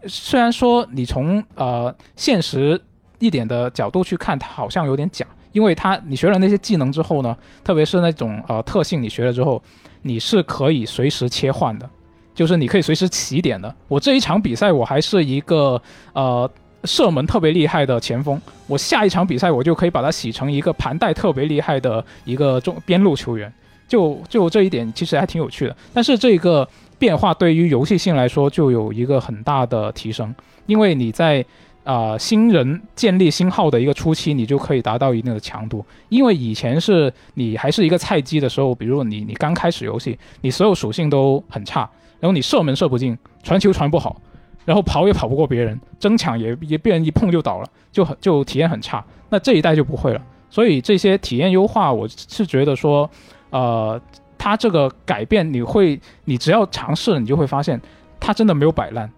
虽然说你从呃现实一点的角度去看，它好像有点假。因为它，你学了那些技能之后呢，特别是那种呃特性，你学了之后，你是可以随时切换的，就是你可以随时起点的。我这一场比赛我还是一个呃射门特别厉害的前锋，我下一场比赛我就可以把它洗成一个盘带特别厉害的一个中边路球员。就就这一点其实还挺有趣的。但是这个变化对于游戏性来说就有一个很大的提升，因为你在。啊，新人建立新号的一个初期，你就可以达到一定的强度。因为以前是你还是一个菜鸡的时候，比如你你刚开始游戏，你所有属性都很差，然后你射门射不进，传球传不好，然后跑也跑不过别人，争抢也也被人一碰就倒了，就很就体验很差。那这一代就不会了。所以这些体验优化，我是觉得说，呃，它这个改变你会，你只要尝试，你就会发现它真的没有摆烂。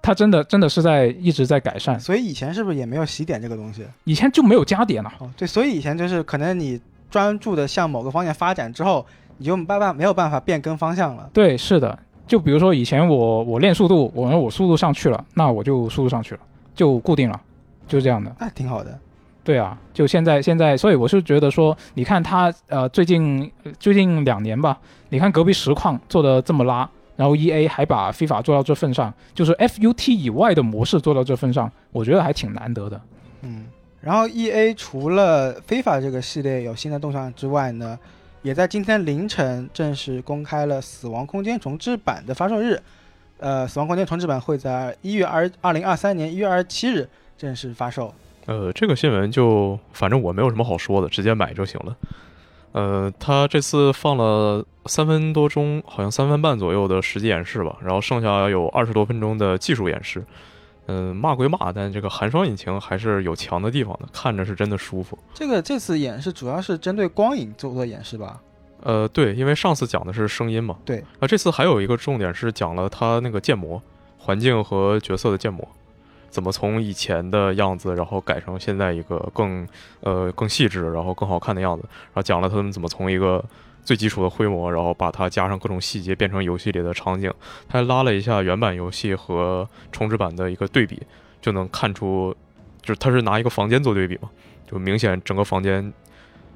它真的真的是在一直在改善，所以以前是不是也没有洗点这个东西？以前就没有加点了。哦，对，所以以前就是可能你专注的向某个方向发展之后，你就没办法没有办法变更方向了。对，是的。就比如说以前我我练速度，我我速度上去了，那我就速度上去了，就固定了，就是这样的。那挺好的。对啊，就现在现在，所以我是觉得说，你看他呃最近最近两年吧，你看隔壁实况做的这么拉。然后 E A 还把非法做到这份上，就是 F U T 以外的模式做到这份上，我觉得还挺难得的。嗯，然后 E A 除了非法这个系列有新的动向之外呢，也在今天凌晨正式公开了《死亡空间》重置版的发售日。呃，《死亡空间》重置版会在一月二二零二三年一月二十七日正式发售。呃，这个新闻就反正我没有什么好说的，直接买就行了。呃，他这次放了三分多钟，好像三分半左右的实际演示吧，然后剩下有二十多分钟的技术演示。嗯，骂归骂，但这个寒霜引擎还是有强的地方的，看着是真的舒服。这个这次演示主要是针对光影做的演示吧？呃，对，因为上次讲的是声音嘛。对。啊，这次还有一个重点是讲了他那个建模环境和角色的建模。怎么从以前的样子，然后改成现在一个更呃更细致，然后更好看的样子？然后讲了他们怎么从一个最基础的灰模，然后把它加上各种细节，变成游戏里的场景。他还拉了一下原版游戏和重置版的一个对比，就能看出，就是他是拿一个房间做对比嘛，就明显整个房间，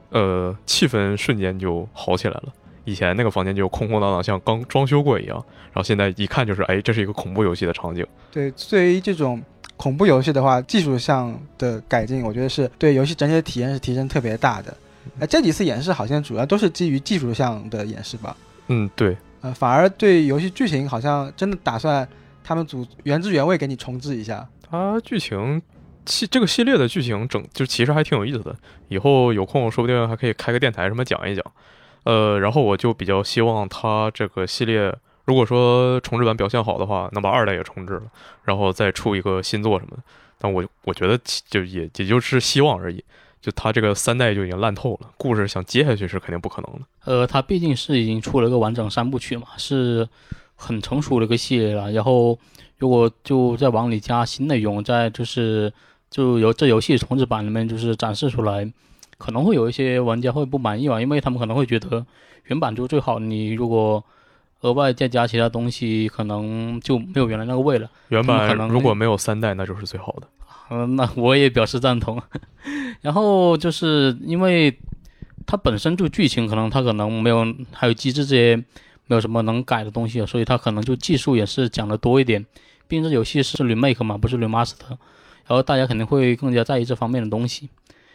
呃，气氛瞬间就好起来了。以前那个房间就空空荡荡，像刚装修过一样，然后现在一看就是，哎，这是一个恐怖游戏的场景。对，对于这种。恐怖游戏的话，技术上的改进，我觉得是对游戏整体的体验是提升特别大的。哎，这几次演示好像主要都是基于技术上的演示吧？嗯，对。呃，反而对游戏剧情好像真的打算他们组原汁原味给你重置一下。它剧情系这个系列的剧情整就其实还挺有意思的，以后有空说不定还可以开个电台什么讲一讲。呃，然后我就比较希望它这个系列。如果说重置版表现好的话，能把二代也重置了，然后再出一个新作什么的。但我我觉得就也也就是希望而已。就他这个三代就已经烂透了，故事想接下去是肯定不可能的。呃，他毕竟是已经出了个完整三部曲嘛，是很成熟的一个系列了。然后如果就再往里加新内容，再就是就由这游戏重置版里面就是展示出来，可能会有一些玩家会不满意吧，因为他们可能会觉得原版就最好。你如果额外再加其他东西，可能就没有原来那个味了。原本可能如果没有三代，那就是最好的。嗯，那我也表示赞同。然后就是因为它本身就剧情可能它可能没有，还有机制这些没有什么能改的东西，所以它可能就技术也是讲的多一点。毕竟这游戏是 remake 嘛，不是 remaster，然后大家肯定会更加在意这方面的东西。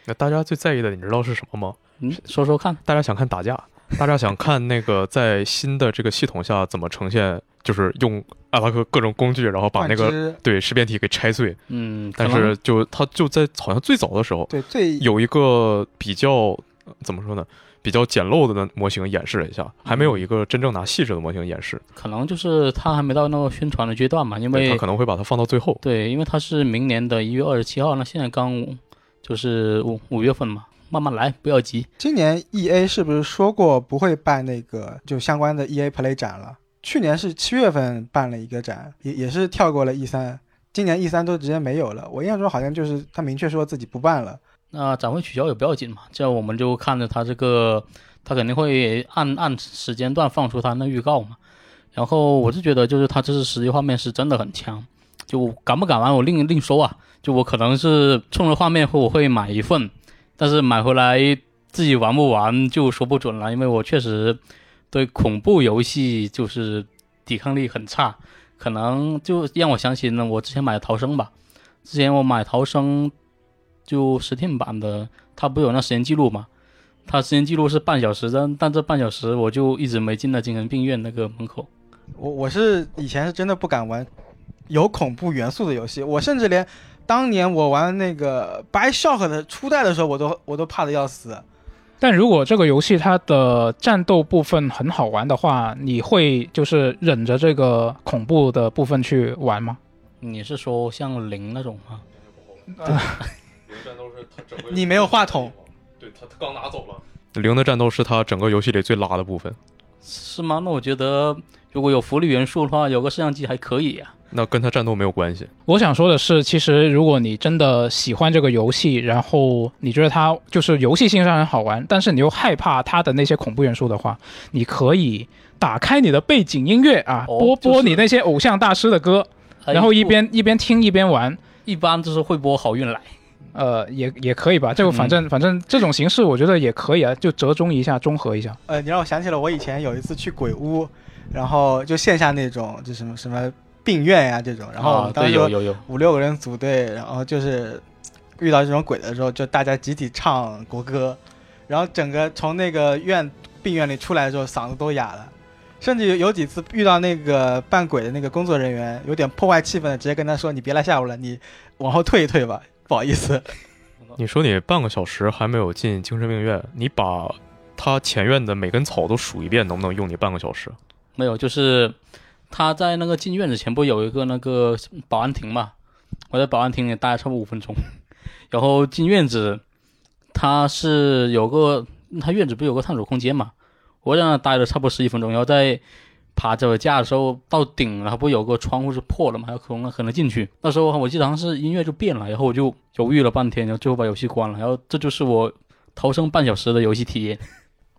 那大家最在意的，你知道是什么吗？嗯，说说看。大家想看打架，大家想看那个在新的这个系统下怎么呈现，就是用阿拉克各种工具，然后把那个对识别体给拆碎。嗯，但是就它就在好像最早的时候对最有一个比较呃怎么说呢，比较简陋的模型演示了一下，还没有一个真正拿细致的模型演示。可能就是它还没到那个宣传的阶段嘛，因，为它可能会把它放到最后。对，因为它是明年的一月二十七号，那现在刚就是五五月份嘛，慢慢来，不要急。今年 E A 是不是说过不会办那个就相关的 E A Play 展了？去年是七月份办了一个展，也也是跳过了 E 三，今年 E 三都直接没有了。我印象中好像就是他明确说自己不办了。那展会取消也不要紧嘛，这样我们就看着他这个，他肯定会按按时间段放出他那预告嘛。然后我是觉得，就是他这次实际画面是真的很强，就敢不敢玩我另另说啊。就我可能是冲着画面会我会买一份，但是买回来自己玩不玩就说不准了，因为我确实对恐怖游戏就是抵抗力很差，可能就让我想起了我之前买的逃生吧。之前我买逃生就 Steam 版的，它不有那时间记录嘛？它时间记录是半小时的，但这半小时我就一直没进到精神病院那个门口。我我是以前是真的不敢玩有恐怖元素的游戏，我甚至连当年我玩那个 BioShock 的初代的时候，我都我都怕的要死。但如果这个游戏它的战斗部分很好玩的话，你会就是忍着这个恐怖的部分去玩吗？你是说像零那种吗？你没有话筒，对他他刚拿走了。零的战斗是他整个游戏里最拉的部分，是吗？那我觉得如果有福利元素的话，有个摄像机还可以呀、那跟他战斗没有关系。我想说的是，其实如果你真的喜欢这个游戏，然后你觉得它就是游戏性上很好玩，但是你又害怕它的那些恐怖元素的话，你可以打开你的背景音乐啊，哦播播你那些偶像大师的歌，哎然后一边一边听一边玩。一般就是会播好运来。呃，也也可以吧，这个反正、反正这种形式我觉得也可以啊，就折中一下，综合一下。呃，你让我想起了我以前有一次去鬼屋，然后就线下那种，就什么什么病院呀、这种，然后我啊们，当时有有有，五六个人组队，然后就是遇到这种鬼的时候，就大家集体唱国歌，然后整个从那个院病院里出来的时候，嗓子都哑了。甚至有有几次遇到那个扮鬼的那个工作人员，有点破坏气氛的，直接跟他说：“你别来吓我了，你往后退一退吧，不好意思。你说你半个小时还没有进精神病院，你把他前院的每根草都数一遍，能不能用你半个小时？没有，就是他在那个进院子前不有一个那个保安亭嘛？我在保安亭里待了差不多五分钟，然后进院子，他是有个他院子不有个探索空间嘛？我在那待了差不多十几分钟，然后在爬这个架的时候到顶，然后不有个窗户是破了嘛，还有可能可能进去。那时候我记得好像是音乐就变了，然后我就犹豫了半天，然后最后把游戏关了。然后这就是我逃生半小时的游戏体验。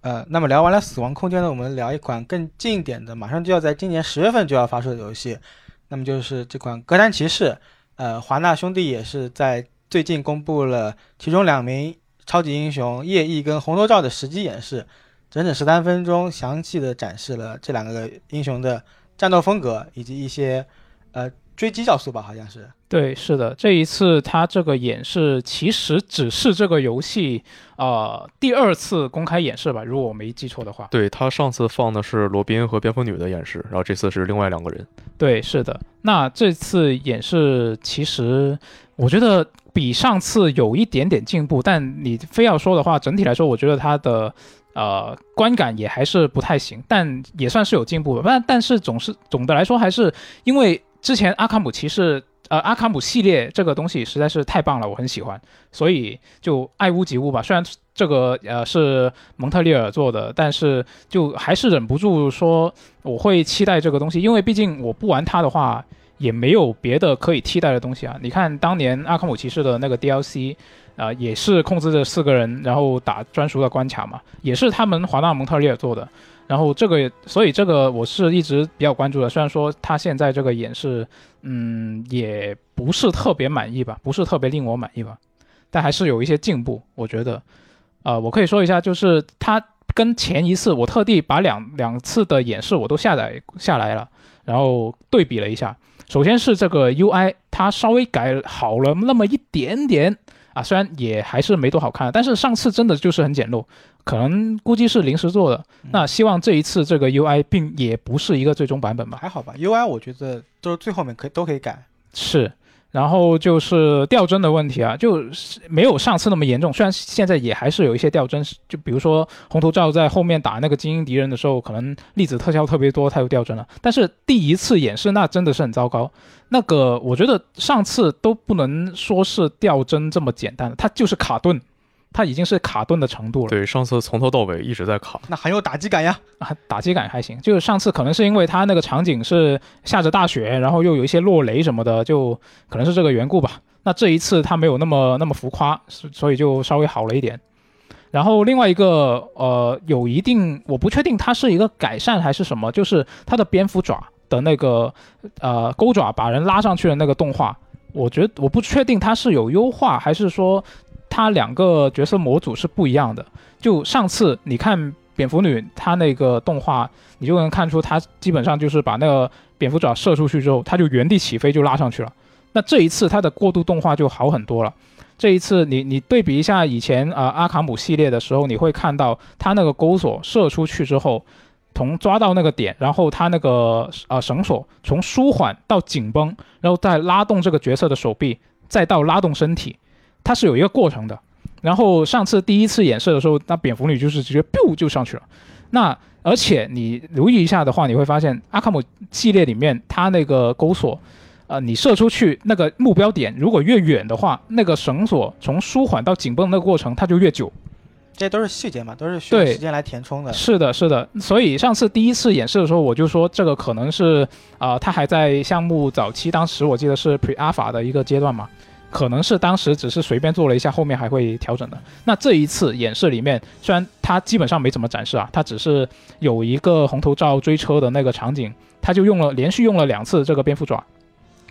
呃，那么聊完了《死亡空间》呢，我们聊一款更近一点的，马上就要在今年十月份就要发售的游戏，那么就是这款《格兰骑士》。呃，华纳兄弟也是在最近公布了其中两名超级英雄夜翼跟红头罩的实机演示，整整十三分钟，详细的展示了这两个英雄的战斗风格以及一些呃追击要素吧，好像是。对，是的，这一次他这个演示其实只是这个游戏呃第二次公开演示吧，如果我没记错的话。对他上次放的是罗宾和蝙蝠女的演示，然后这次是另外两个人。对，是的。那这次演示其实我觉得比上次有一点点进步，但你非要说的话，整体来说，我觉得它的呃观感也还是不太行，但也算是有进步的。但但是总是总的来说，还是因为之前阿卡姆骑士。呃，阿卡姆系列这个东西实在是太棒了，我很喜欢，所以就爱屋及乌吧。虽然这个呃是蒙特利尔做的，但是就还是忍不住说我会期待这个东西，因为毕竟我不玩它的话，也没有别的可以替代的东西啊。你看当年阿卡姆骑士的那个 DLC，啊、也是控制着四个人，然后打专属的关卡嘛，也是他们华纳蒙特利尔做的。然后这个，所以这个我是一直比较关注的。虽然说他现在这个演示，嗯，也不是特别满意吧，不是特别令我满意吧，但还是有一些进步，我觉得。啊、我可以说一下，就是它跟前一次我特地把两两次的演示我都下载下来了，然后对比了一下。首先是这个 UI，它稍微改好了那么一点点啊，虽然也还是没多好看，但是上次真的就是很简陋，可能估计是临时做的。那希望这一次这个 UI 并也不是一个最终版本吧。还好吧，UI 我觉得都是最后面可以都可以改。是，然后就是掉帧的问题啊，就是没有上次那么严重，虽然现在也还是有一些掉帧，就比如说红头罩在后面打那个精英敌人的时候，可能粒子特效特别多，它又掉帧了。但是第一次演示那真的是很糟糕，那个我觉得上次都不能说是掉帧这么简单的，它就是卡顿，它已经是卡顿的程度了。对，上次从头到尾一直在卡。那很有打击感呀。啊，打击感还行。就是上次可能是因为它那个场景是下着大雪，然后又有一些落雷什么的，就可能是这个缘故吧。那这一次它没有那么那么浮夸，所所以就稍微好了一点。然后另外一个呃，有一定我不确定它是一个改善还是什么，就是它的蝙蝠爪的那个呃钩爪把人拉上去的那个动画，我觉得我不确定它是有优化还是说它两个角色模组是不一样的。就上次你看蝙蝠女她那个动画，你就能看出她基本上就是把那个蝙蝠爪射出去之后，她就原地起飞就拉上去了。那这一次它的过渡动画就好很多了。这一次你你对比一下以前啊、呃阿卡姆系列的时候，你会看到它那个钩索射出去之后，从抓到那个点，然后它那个呃绳索从舒缓到紧绷，然后再拉动这个角色的手臂，再到拉动身体，它是有一个过程的。然后上次第一次演示的时候，那蝙蝠女就是直接 biu 就上去了。那而且你留意一下的话，你会发现阿卡姆系列里面它那个钩索，呃，你射出去那个目标点如果越远的话，那个绳索从舒缓到紧绷那个过程它就越久。这都是细节嘛，都是需要时间来填充的。是的，是的。所以上次第一次演示的时候，我就说这个可能是啊、呃，它还在项目早期，当时我记得是 Pre Alpha 的一个阶段嘛，可能是当时只是随便做了一下，后面还会调整的。那这一次演示里面，虽然它基本上没怎么展示啊，它只是有一个红头罩追车的那个场景，它就用了连续用了两次这个蝙蝠爪，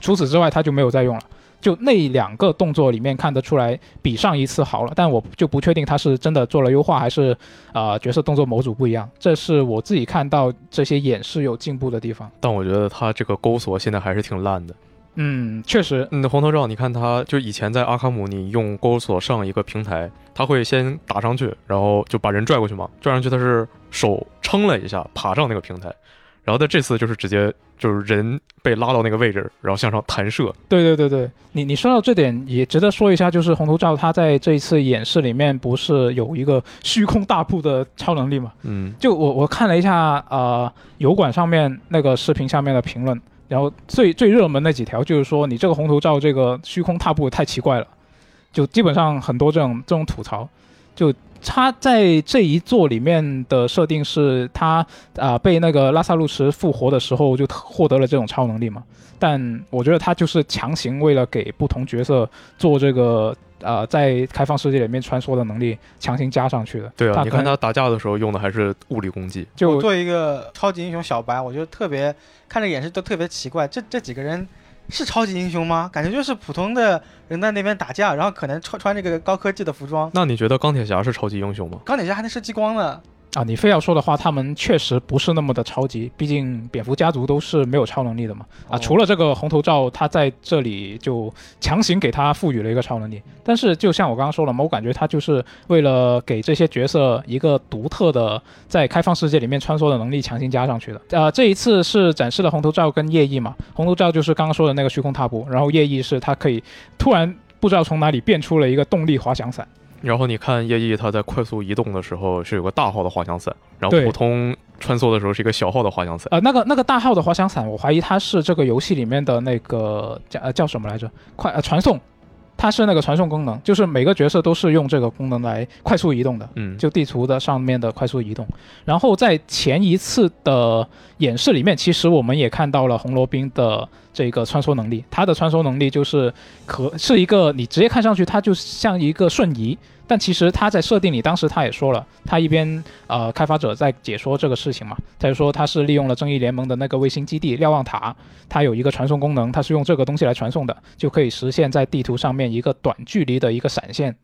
除此之外它就没有再用了。就那两个动作里面看得出来比上一次好了，但我就不确定他是真的做了优化，还是啊、角色动作模组不一样。这是我自己看到这些演示有进步的地方。但我觉得他这个钩索现在还是挺烂的。嗯，确实，嗯，红头罩，你看它就以前在阿卡姆，你用钩索上一个平台，它会先打上去，然后就把人拽过去嘛，拽上去它是手撑了一下爬上那个平台，然后在这次就是直接就是人被拉到那个位置，然后向上弹射。对对对对，你你说到这点也值得说一下，就是红头罩他在这一次演示里面不是有一个虚空大步的超能力嘛？嗯，就我我看了一下呃油管上面那个视频下面的评论，然后最最热门那几条就是说你这个红头罩这个虚空踏步太奇怪了，就基本上很多这种这种吐槽，就他在这一座里面的设定是他啊、被那个拉萨路什复活的时候就获得了这种超能力嘛，但我觉得他就是强行为了给不同角色做这个。呃，在开放世界里面穿梭的能力强行加上去的，对啊，你看他打架的时候用的还是物理攻击。就我作为一个超级英雄小白，我觉得特别看着演示都特别奇怪，这这几个人是超级英雄吗？感觉就是普通的人在那边打架，然后可能穿穿这个高科技的服装，那你觉得钢铁侠是超级英雄吗？钢铁侠还能射激光呢。啊，你非要说的话，他们确实不是那么的超级，毕竟蝙蝠家族都是没有超能力的嘛。啊，哦除了这个红头罩，他在这里就强行给他赋予了一个超能力。但是就像我刚刚说了嘛，我感觉他就是为了给这些角色一个独特的在开放世界里面穿梭的能力强行加上去的。呃，这一次是展示了红头罩跟夜翼嘛，红头罩就是刚刚说的那个虚空踏步，然后夜翼是他可以突然不知道从哪里变出了一个动力滑翔伞。然后你看夜翼，它在快速移动的时候是有个大号的滑翔伞，然后普通穿梭的时候是一个小号的滑翔伞。呃，那个那个大号的滑翔伞，我怀疑它是这个游戏里面的那个叫呃叫什么来着？快呃传送，它是那个传送功能，就是每个角色都是用这个功能来快速移动的。嗯，就地图的上面的快速移动，然后在前一次的演示里面，其实我们也看到了红罗宾的这个穿梭能力。它的穿梭能力就是可是一个你直接看上去它就像一个瞬移，但其实它在设定里当时他也说了，他一边呃开发者在解说这个事情嘛，他就说他是利用了正义联盟的那个卫星基地瞭望塔，它有一个传送功能，它是用这个东西来传送的，就可以实现在地图上面一个短距离的一个闪现。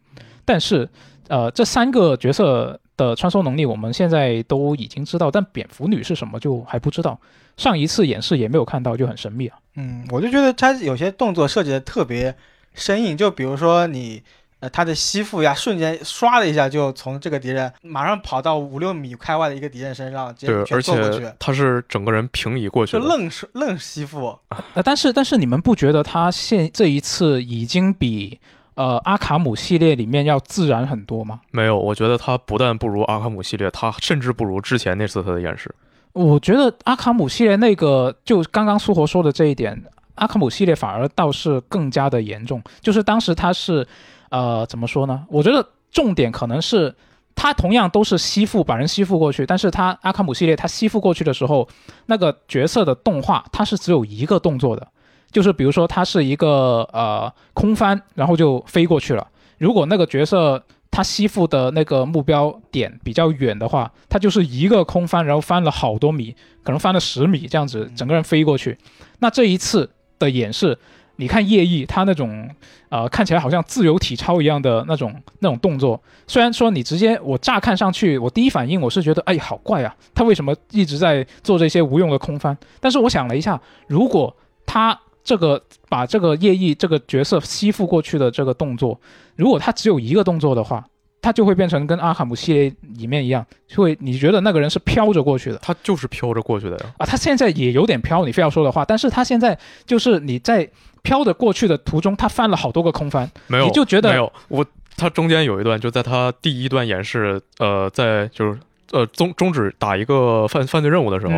但是呃这三个角色。的穿梭能力我们现在都已经知道，但蝙蝠女是什么就还不知道。上一次演示也没有看到，就很神秘啊。嗯，我就觉得他有些动作设计的特别生硬，就比如说你，呃，他的吸附呀，瞬间唰的一下就从这个敌人马上跑到五六米开外的一个敌人身上，对，而且他是整个人平移过去，就愣愣吸附。呃，但是但是你们不觉得他现这一次已经比？呃，阿卡姆系列里面要自然很多吗？没有，我觉得他不但不如阿卡姆系列，他甚至不如之前那次他的演示。我觉得阿卡姆系列那个，就刚刚苏活说的这一点，阿卡姆系列反而倒是更加的严重。就是当时他是，呃，怎么说呢？我觉得重点可能是它同样都是吸附，把人吸附过去，但是它阿卡姆系列它吸附过去的时候，那个角色的动画它是只有一个动作的。就是比如说，它是一个呃空翻，然后就飞过去了。如果那个角色他吸附的那个目标点比较远的话，他就是一个空翻，然后翻了好多米，可能翻了十米这样子，整个人飞过去。那这一次的演示，你看叶翼他那种呃看起来好像自由体操一样的那种那种动作，虽然说你直接我乍看上去，我第一反应我是觉得哎好怪啊，他为什么一直在做这些无用的空翻？但是我想了一下，如果他这个把这个叶翼这个角色吸附过去的这个动作，如果他只有一个动作的话，他就会变成跟阿卡姆系列里面一样，就会你觉得那个人是飘着过去的，他就是飘着过去的呀。啊，他现在也有点飘，你非要说的话，但是他现在就是你在飘着过去的途中，他翻了好多个空翻，没有，你就觉得没有。我他中间有一段，就在他第一段演示，呃，在就是呃终终止打一个犯犯罪任务的时候。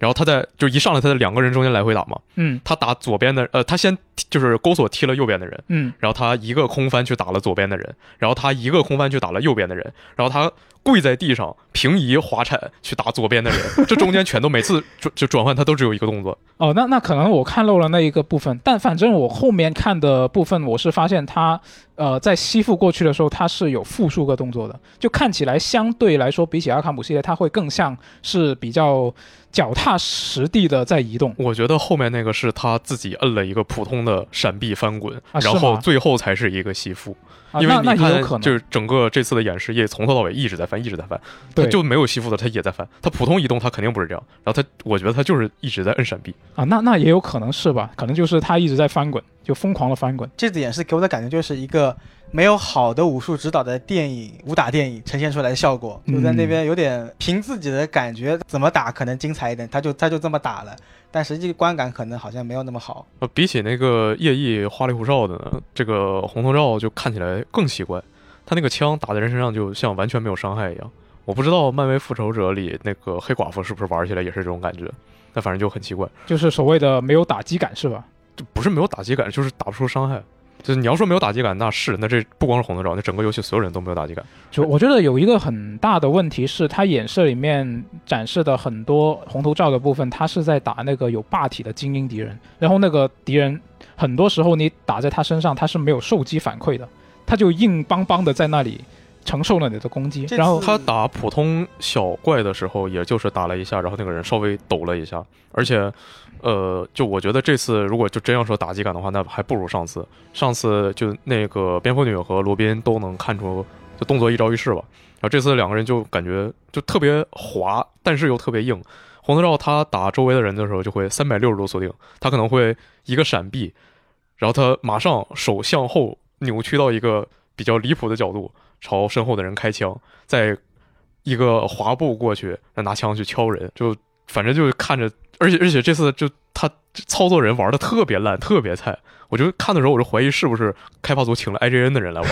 然后他在就一上来，他在两个人中间来回打嘛。嗯，他打左边的，呃，他先就是钩锁踢了右边的人。嗯，然后他一个空翻去打了左边的人，然后他一个空翻去打了右边的人，然后他跪在地上平移滑铲去打左边的人。这中间全都每次 转就转换，他都只有一个动作。哦，那那可能我看漏了那一个部分，但反正我后面看的部分，我是发现他呃在吸附过去的时候，他是有复数个动作的，就看起来相对来说比起阿卡姆系列，他会更像是比较。脚踏实地的在移动，我觉得后面那个是他自己摁了一个普通的闪避翻滚，然后最后才是一个吸附。因为你看，就是整个这次的演示也从头到尾一直在翻，一直在翻，他就没有吸附的，他也在翻。他普通移动他肯定不是这样，然后他，我觉得他就是一直在摁闪避啊。那那也有可能是吧？可能就是他一直在翻滚，就疯狂的翻滚。这次演示给我的感觉就是一个。没有好的武术指导的电影，武打电影呈现出来的效果，就在那边有点凭自己的感觉怎么打可能精彩一点，他就他就这么打了，但实际观感可能好像没有那么好。呃，比起那个夜翼花里胡哨的呢，这个红头罩就看起来更奇怪，他那个枪打在人身上就像完全没有伤害一样。我不知道漫威复仇者里那个黑寡妇是不是玩起来也是这种感觉，但反正就很奇怪，就是所谓的没有打击感是吧？就不是没有打击感，就是打不出伤害。就是你要说没有打击感，那是那这不光是红头罩，那整个游戏所有人都没有打击感。就我觉得有一个很大的问题是，它演示里面展示的很多红头罩的部分，它是在打那个有霸体的精英敌人，然后那个敌人很多时候你打在他身上，他是没有受击反馈的，他就硬邦邦的在那里。承受了你的攻击，然后他打普通小怪的时候，也就是打了一下，然后那个人稍微抖了一下，而且，呃，就我觉得这次如果就真要说打击感的话，那还不如上次。上次就那个蝙蝠女和罗宾都能看出，就动作一招一式吧。然后这次两个人就感觉就特别滑，但是又特别硬。红头罩他打周围的人的时候就会三百六十度锁定，他可能会一个闪避，然后他马上手向后扭曲到一个比较离谱的角度。朝身后的人开枪，再一个滑步过去，再拿枪去敲人，就反正就看着，而且而且这次就他操作人玩的特别烂，特别菜。我就看的时候，我就怀疑是不是开发组请了 IGN 的人来玩。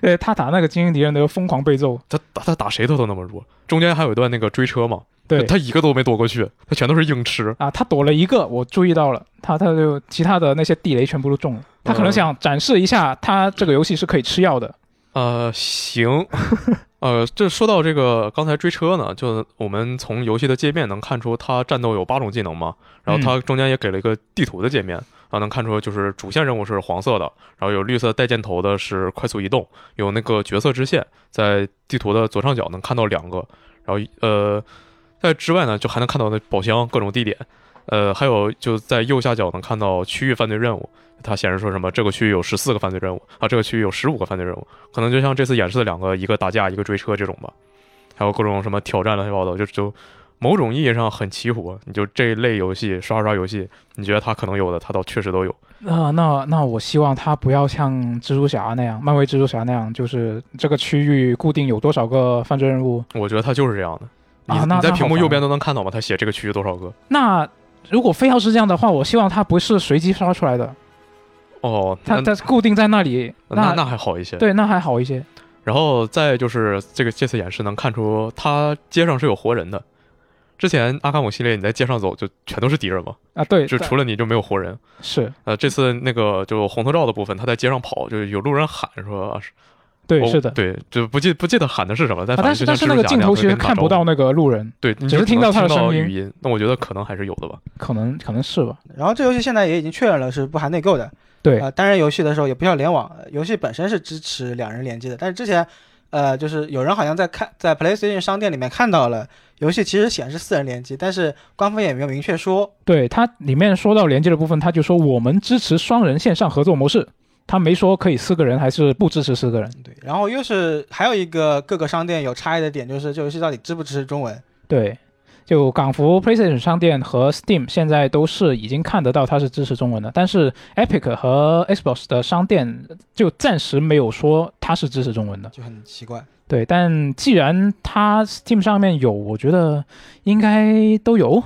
呃，他打那个精英敌人都疯狂被揍，他打他打谁他都那么弱。中间还有一段那个追车嘛，对他一个都没躲过去，他全都是硬吃啊。他躲了一个，我注意到了，他他就其他的那些地雷全部都中了。他可能想展示一下，他这个游戏是可以吃药的。呃，行，呃，这说到这个刚才追车呢，就我们从游戏的界面能看出，它战斗有八种技能嘛，然后它中间也给了一个地图的界面，啊，能看出就是主线任务是黄色的，然后有绿色带箭头的是快速移动，有那个角色支线在地图的左上角能看到两个，然后呃，在之外呢就还能看到那宝箱各种地点，呃，还有就在右下角能看到区域犯罪任务。它显示说什么？这个区域有十四个犯罪任务啊，这个区域有十五个犯罪任务，可能就像这次演示的两个，一个打架，一个追车这种吧，还有各种什么挑战乱七八糟，就就某种意义上很齐活。你就这一类游戏刷刷游戏，你觉得它可能有的，它倒确实都有。那那那我希望它不要像蜘蛛侠那样，漫威蜘蛛侠那样，就是这个区域固定有多少个犯罪任务。我觉得它就是这样的。啊，那你在屏幕右边都能看到吗？它写这个区域多少个？那如果非要是这样的话，我希望它不是随机刷出来的，哦，它那它固定在那里。那那还好一些。对，那还好一些。然后再就是这个这次演示能看出，它街上是有活人的。之前阿卡姆系列你在街上走就全都是敌人嘛，啊，对，就除了你就没有活人。是呃，这次那个就红头罩的部分，他在街上跑，就有路人喊说对，哦是的。对，就不记不记得喊的是什么，但啊，但是但是那个镜头其实看不到那个路人，对，你只是听到他的声音语音。那我觉得可能还是有的吧。可能可能是吧。然后这游戏现在也已经确认了是不含内购的，对，呃，单人游戏的时候也不需要联网，游戏本身是支持两人联机的。但是之前，呃，就是有人好像在看在 PlayStation 商店里面看到了游戏其实显示四人联机，但是官方也没有明确说。对它里面说到联机的部分，他就说我们支持双人线上合作模式，他没说可以四个人还是不支持四个人。对，然后又是还有一个各个商店有差异的点，就是这游戏到底支不支持中文？对，就港服 PlayStation 商店和 Steam 现在都是已经看得到它是支持中文的，但是 Epic 和 Xbox 的商店就暂时没有说它是支持中文的。就很奇怪。对，但既然它 Steam 上面有，我觉得应该都有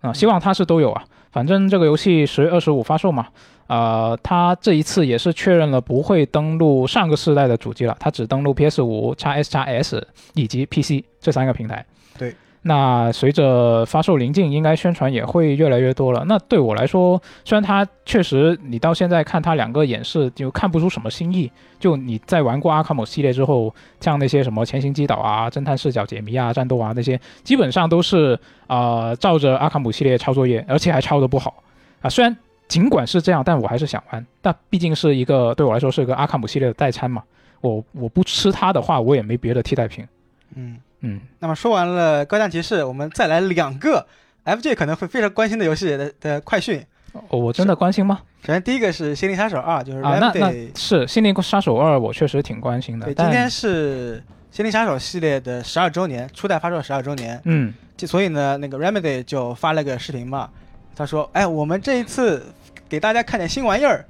啊，希望它是都有啊。反正这个游戏十月二十五发售嘛，呃，它这一次也是确认了不会登录上个世代的主机了，它只登录 PS 五、x S、x S 以及 PC 这三个平台。对。那随着发售临近，应该宣传也会越来越多了。那对我来说，虽然它确实你到现在看它两个演示就看不出什么新意，就你在玩过阿卡姆系列之后，像那些什么潜行击倒啊、侦探视角解谜啊、战斗啊那些，基本上都是呃照着阿卡姆系列抄作业，而且还抄的不好啊。虽然尽管是这样，但我还是想玩。但毕竟是一个对我来说是一个阿卡姆系列的代餐嘛，我我不吃它的话，我也没别的替代品。嗯，嗯，那么说完了高弹骑士，我们再来两个 FJ 可能会非常关心的游戏的的快讯。哦我真的关心吗？首先第一个是《心灵杀手二》，就是啊，那那 Remedy。是《心灵杀手二》，我确实挺关心的。对，今天是《心灵杀手》系列的十二周年，初代发售十二周年。嗯，就所以呢，那个 Remedy 就发了个视频嘛，他说：“哎，我们这一次给大家看点新玩意儿。”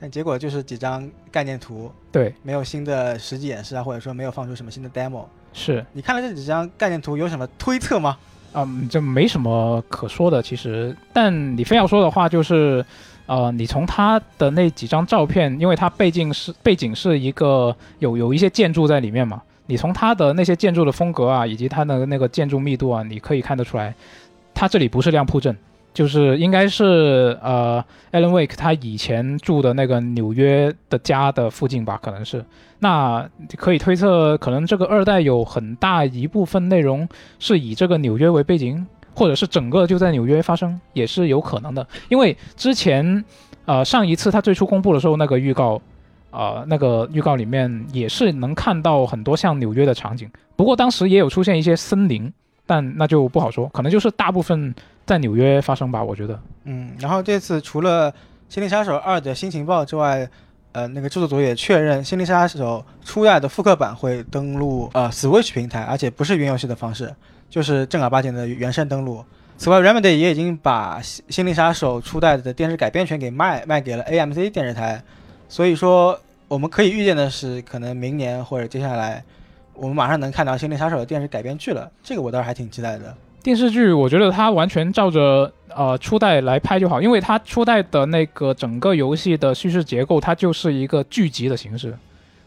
但结果就是几张概念图，对，没有新的实际演示啊，或者说没有放出什么新的 demo。是。你看了这几张概念图，有什么推测吗？嗯，这没什么可说的，其实。但你非要说的话，就是，呃，你从它的那几张照片，因为它背景是背景是一个有有一些建筑在里面嘛，你从它的那些建筑的风格啊，以及它的那个建筑密度啊，你可以看得出来，它这里不是亮铺镇，就是应该是呃，Alan Wake 他以前住的那个纽约的家的附近吧，可能是。那可以推测，可能这个二代有很大一部分内容是以这个纽约为背景，或者是整个就在纽约发生，也是有可能的。因为之前，呃，上一次他最初公布的时候，那个预告，呃，那个预告里面也是能看到很多像纽约的场景，不过当时也有出现一些森林，但那就不好说，可能就是大部分在纽约发生吧，我觉得。嗯，然后这次除了《心灵杀手二》的新情报之外，呃，那个制作组也确认，《心灵杀手》初代的复刻版会登陆呃 Switch 平台，而且不是云游戏的方式，就是正儿八经的原生登陆。此外，Remedy 也已经把《心心灵杀手》初代的电视改编权给卖卖给了 AMC 电视台，所以说我们可以预见的是，可能明年或者接下来，我们马上能看到《心灵杀手》的电视改编剧了。这个我倒是还挺期待的。电视剧，我觉得它完全照着呃初代来拍就好，因为它初代的那个整个游戏的叙事结构，它就是一个剧集的形式，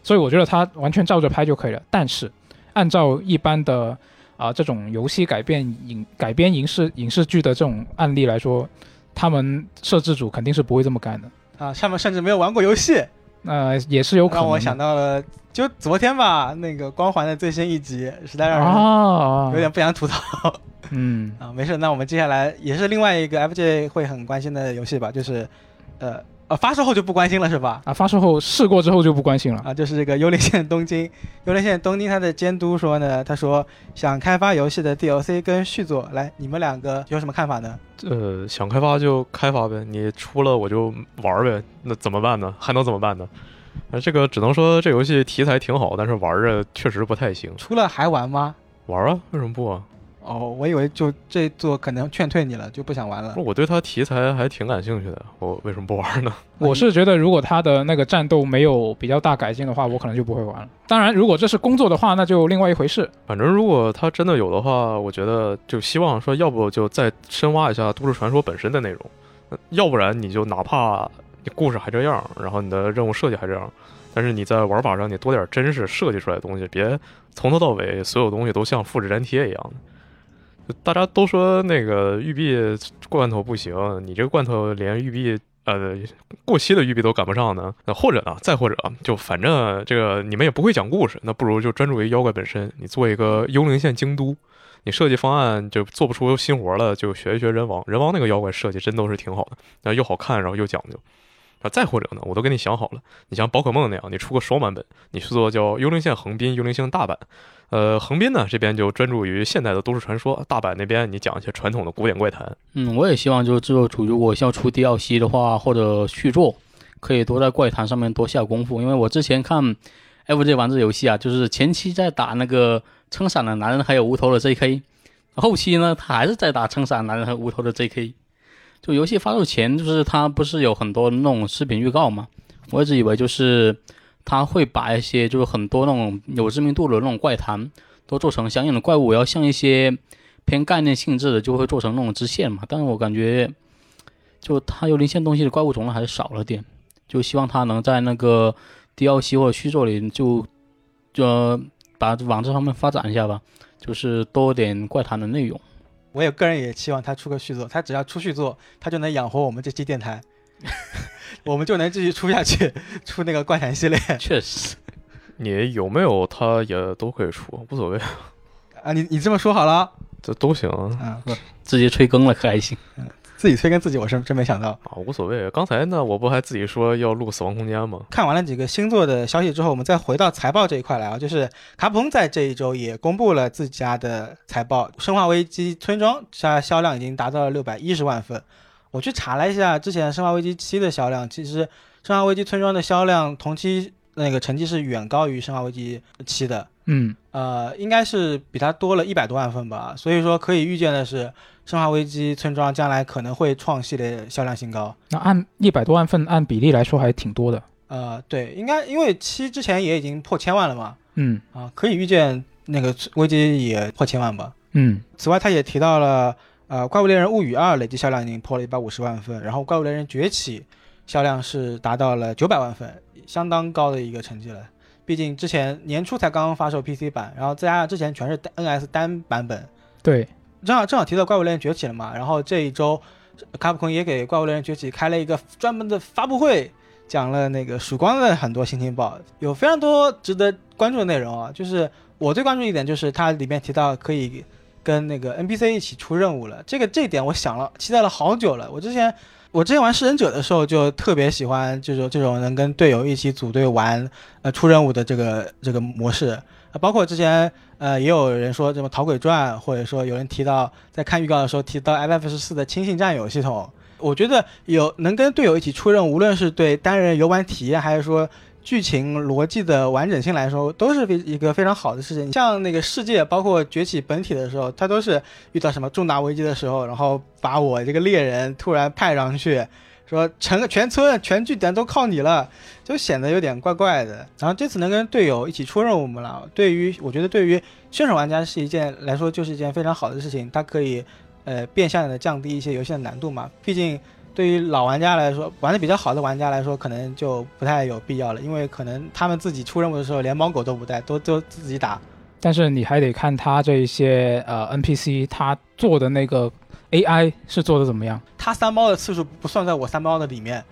所以我觉得它完全照着拍就可以了。但是，按照一般的啊、这种游戏改变影改编影视影视剧的这种案例来说，他们摄制组肯定是不会这么干的。啊，他们甚至没有玩过游戏。呃，也是有可能。让我想到了，就昨天吧，那个光环的最新一集，实在让人啊，有点不想吐槽嗯 啊。没事，那我们接下来也是另外一个 FJ 会很关心的游戏吧，就是呃呃发售后就不关心了是吧？啊，发售后试过之后就不关心了。啊，就是这个幽灵线东京，幽灵线东京它的监督说呢，他说想开发游戏的 DLC 跟续作，来，你们两个有什么看法呢？呃，想开发就开发呗，你出了我就玩呗，那怎么办呢？还能怎么办呢？呃，这个只能说这游戏题材挺好，但是玩着确实不太行。出了还玩吗？玩啊，为什么不啊？哦，我以为就这座可能劝退你了，就不想玩了。我对它题材还挺感兴趣的，我为什么不玩呢？我是觉得，如果它的那个战斗没有比较大改进的话，我可能就不会玩了。当然，如果这是工作的话，那就另外一回事。反正如果它真的有的话，我觉得就希望说，要不就再深挖一下都市传说本身的内容，呃要不然你就哪怕你故事还这样，然后你的任务设计还这样，但是你在玩法上你多点真实设计出来的东西，别从头到尾所有东西都像复制粘贴一样的。大家都说那个玉璧罐头不行，你这个罐头连玉璧呃过期的玉璧都赶不上呢。那或者呢，再或者啊就反正这个你们也不会讲故事，那不如就专注于妖怪本身，你做一个幽灵线京都。你设计方案就做不出新活了，就学一学人王。人王那个妖怪设计真都是挺好的，那又好看，然后又讲究。啊，再或者呢，我都给你想好了，你像宝可梦那样，你出个双版本，你去做叫幽灵线横滨、幽灵线大阪。呃，横滨呢这边就专注于现代的都市传说，大阪那边你讲一些传统的古典怪谈。嗯，我也希望就是制作组如果要出 DLC 的话，或者续作，可以多在怪谈上面多下功夫。因为我之前看 FJ 玩这游戏啊，就是前期在打那个撑伞的男人还有无头的 JK，后期呢他还是在打撑伞男人和无头的 JK。就游戏发售前，就是他不是有很多那种视频预告嘛，我一直以为就是他会把一些就是很多那种有知名度的那种怪谈都做成相应的怪物，要像一些偏概念性质的就会做成那种支线嘛。但是我感觉，就它幽灵线东西的怪物种类还是少了点，就希望它能在那个 DLC 或者续作里就就把往这方面发展一下吧，就是多点怪谈的内容。我也个人也期望他出个续作，他只要出续作，他就能养活我们这期电台，我们就能继续出下去，出那个怪谈系列确实，你有没有他也都可以出，无所谓，啊！你你这么说好了，这都行啊，自己吹更了，可还行。自己催更自己，我是真没想到。啊，无所谓。刚才呢，我不还自己说要录《死亡空间》吗？看完了几个星座的消息之后，我们再回到财报这一块来啊，就是卡普空在这一周也公布了自家的财报，《生化危机：村庄》它销量已经达到了六百一十万份。我去查了一下之前《生化危机七》的销量，其实《生化危机：村庄》的销量同期那个成绩是远高于《生化危机七》的，嗯，呃，应该是比它多了一百多万份吧。所以说可以预见的是，《生化危机：村庄》将来可能会创系列销量新高。那按一百多万份按比例来说还挺多的。呃，对，应该因为七之前也已经破千万了嘛，嗯啊，可以预见那个危机也破千万吧。嗯，此外，他也提到了，呃，《怪物猎人物语二》累计销量已经破了一百五十万份，然后《怪物猎人崛起》销量是达到了九百万份，相当高的一个成绩了。毕竟之前年初才刚刚发售 PC 版，然后再加上之前全是 NS 单版本，对，正好正好提到《怪物猎人崛起》了嘛，然后这一周卡普空也给《怪物猎人崛起》开了一个专门的发布会，讲了那个曙光的很多新情报，有非常多值得关注的内容啊。就是我最关注一点就是它里面提到可以跟那个 NPC 一起出任务了，这个这点我想了期待了好久了。我之前我之前玩食人者的时候就特别喜欢这种这种能跟队友一起组队玩呃出任务的这个这个模式。包括之前呃也有人说什么《逃鬼传》，或者说有人提到在看预告的时候提到 FF 十四的亲信战友系统，我觉得有能跟队友一起出任务，无论是对单人游玩体验，还是说剧情逻辑的完整性来说，都是非一个非常好的事情。像那个世界，包括崛起本体的时候，它都是遇到什么重大危机的时候，然后把我这个猎人突然派上去。说全全村全据点都靠你了，就显得有点怪怪的。然后这次能跟队友一起出任务嘛了，对于我觉得对于新手玩家是一件来说就是一件非常好的事情，它可以呃变相的降低一些游戏的难度嘛。毕竟对于老玩家来说，玩的比较好的玩家来说，可能就不太有必要了，因为可能他们自己出任务的时候连猫狗都不带，都都自己打。但是你还得看他这一些呃 NPC 他做的那个 AI 是做的怎么样。他三包的次数不算在我三包的里面，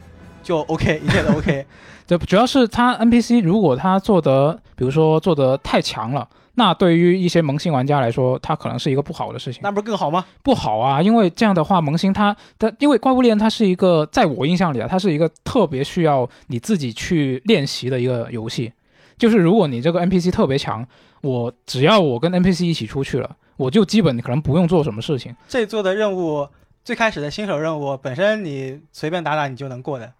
就 OK，一切都 OK。对，主要是他 NPC 如果他做的，比如说做的太强了，那对于一些萌新玩家来说，它可能是一个不好的事情。那不是更好吗？不好啊，因为这样的话，萌新它它因为怪物猎人它是一个，在我印象里啊，它是一个特别需要你自己去练习的一个游戏。就是如果你这个 NPC 特别强，我只要我跟 NPC 一起出去了，我就基本可能不用做什么事情。这做的任务最开始的新手任务本身你随便打打你就能过的，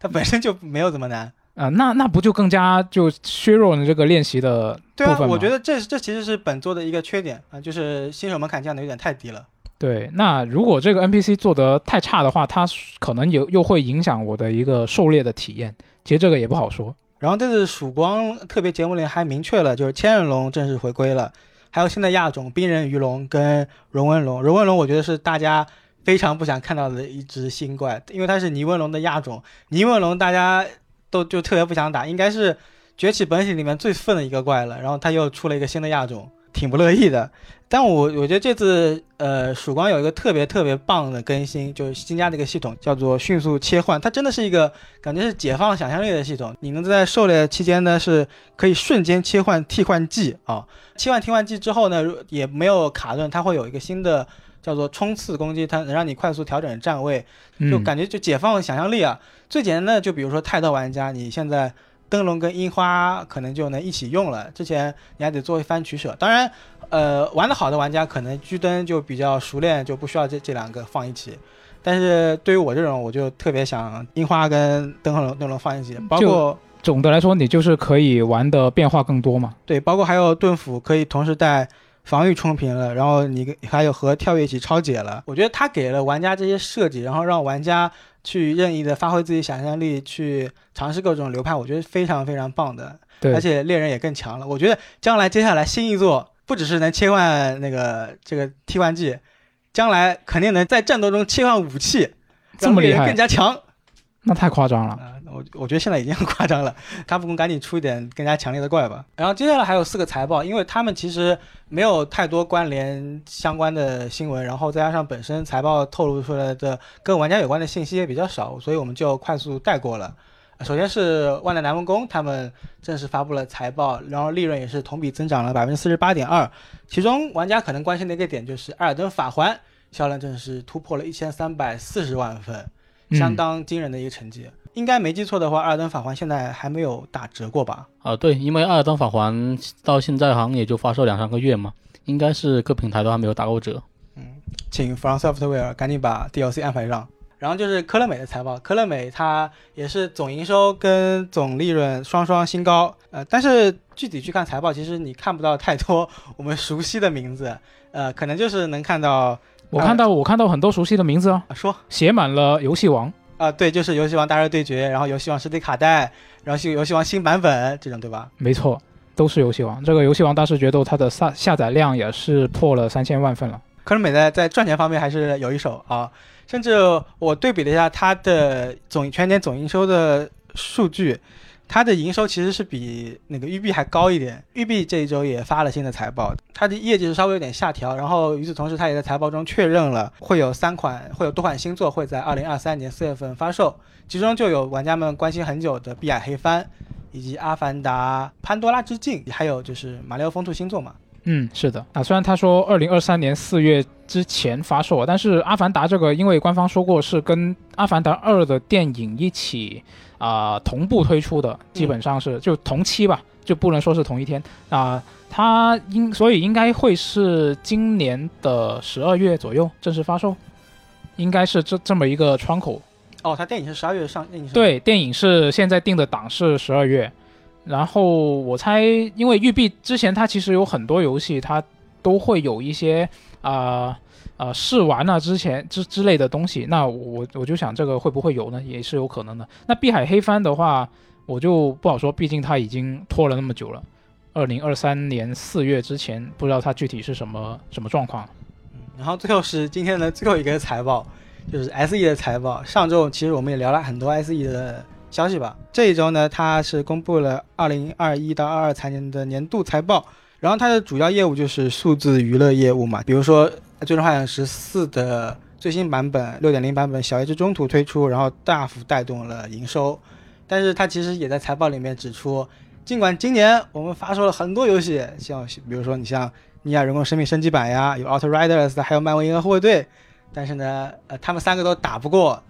它本身就没有怎么难。啊、那那不就更加就削弱了这个练习的对啊？我觉得这这其实是本作的一个缺点啊，就是新手门槛降的有点太低了。对。那如果这个 NPC 做得太差的话，它可能有又会影响我的一个狩猎的体验。其实这个也不好说。然后这次曙光特别节目里还明确了，就是千人龙正式回归了，还有新的亚种冰人鱼龙跟荣温龙。荣温龙我觉得是大家非常不想看到的一只新怪，因为它是尼温龙的亚种。尼温龙大家都就特别不想打，应该是崛起本体里面最愤的一个怪了。然后它又出了一个新的亚种，挺不乐意的。但我我觉得这次呃曙光有一个特别特别棒的更新，就是新加的一个系统叫做迅速切换，它真的是一个感觉是解放想象力的系统。你能在狩猎期间呢是可以瞬间切换替换技啊，切换替换技之后呢如也没有卡顿，它会有一个新的叫做冲刺攻击，它能让你快速调整站位，就嗯，感觉就解放想象力啊。最简单的就比如说泰斗玩家，你现在灯笼跟樱花可能就能一起用了，之前你还得做一番取舍。当然，呃，玩得好的玩家可能狙灯就比较熟练，就不需要这这两个放一起。但是对于我这种，我就特别想樱花跟灯笼灯笼放一起，包括总的来说，你就是可以玩的变化更多嘛。对，包括还有盾斧可以同时带防御冲平了，然后你还有和跳跃一起超解了。我觉得他给了玩家这些设计，然后让玩家去任意的发挥自己想象力，去尝试各种流派，我觉得非常非常棒的。对，而且猎人也更强了。我觉得将来接下来新一座不只是能切换那个这个替换技，将来肯定能在战斗中切换武器，这么厉害更加强。那太夸张了。啊、我我觉得现在已经很夸张了，卡普空赶紧出一点更加强烈的怪吧。然后接下来还有四个财报，因为他们其实没有太多关联相关的新闻，然后再加上本身财报透露出来的跟玩家有关的信息也比较少，所以我们就快速带过了。呃首先是万代南梦宫，他们正式发布了财报，然后利润也是同比增长了百分之四十八点二。其中玩家可能关心的一个点就是《艾尔登法环》销量正式突破了一千三百四十万份，嗯相当惊人的一个成绩。应该没记错的话，《艾尔登法环》现在还没有打折过吧？啊，对，因为《艾尔登法环》到现在好像也就发售两三个月嘛，应该是各平台都还没有打过折。嗯请 From Software 赶紧把 DLC 安排上。然后就是科乐美的财报，科乐美它也是总营收跟总利润双双新高，呃，但是具体去看财报，其实你看不到太多我们熟悉的名字，呃，可能就是能看到我看到我看到很多熟悉的名字啊，啊说写满了游戏王。啊、对，就是游戏王大热对决，然后游戏王实体卡带，然后新游戏王新版本这种，对吧？没错，都是游戏王。这个游戏王大师决斗，它的下下载量也是破了三千万份了。科乐美在在赚钱方面还是有一手啊，甚至我对比了一下它的总全年总营收的数据，它的营收其实是比那个育碧还高一点。育碧这一周也发了新的财报，它的业绩是稍微有点下调，然后与此同时，它也在财报中确认了会有三款会有多款新作会在二零二三年四月份发售，其中就有玩家们关心很久的《碧海黑帆》。以及《阿凡达：潘多拉之境》，还有就是《马里奥风兔》星座嘛，嗯，是的。啊，虽然他说二零二三年四月之前发售，但是《阿凡达》这个，因为官方说过是跟《阿凡达二》的电影一起啊、同步推出的，基本上是、就同期吧，就不能说是同一天。啊、它应所以应该会是今年的十二月左右正式发售，应该是这这么一个窗口。哦，它电影是十二月上映，是，对，电影是现在定的档是十二月，然后我猜，因为育碧之前它其实有很多游戏，它都会有一些啊啊、试玩啊之前之之类的东西，那我我就想这个会不会有呢？也是有可能的。那碧海黑帆的话，我就不好说，毕竟它已经拖了那么久了。二零二三年四月之前，不知道它具体是什么什么状况。然后最后是今天的最后一个财报，就是 SE 的财报。上周其实我们也聊了很多 SE 的消息吧。这一周呢，它是公布了2021到22财年的年度财报。然后它的主要业务就是数字娱乐业务嘛，比如说《最终幻想十四》的最新版本六点零版本小叶之中途推出，然后大幅带动了营收。但是它其实也在财报里面指出，尽管今年我们发售了很多游戏，像比如说你像《尼亚：人工生命升级版》呀，有《Outriders》，还有《漫威银河护卫队》，但是呢，呃，他们三个都打不过，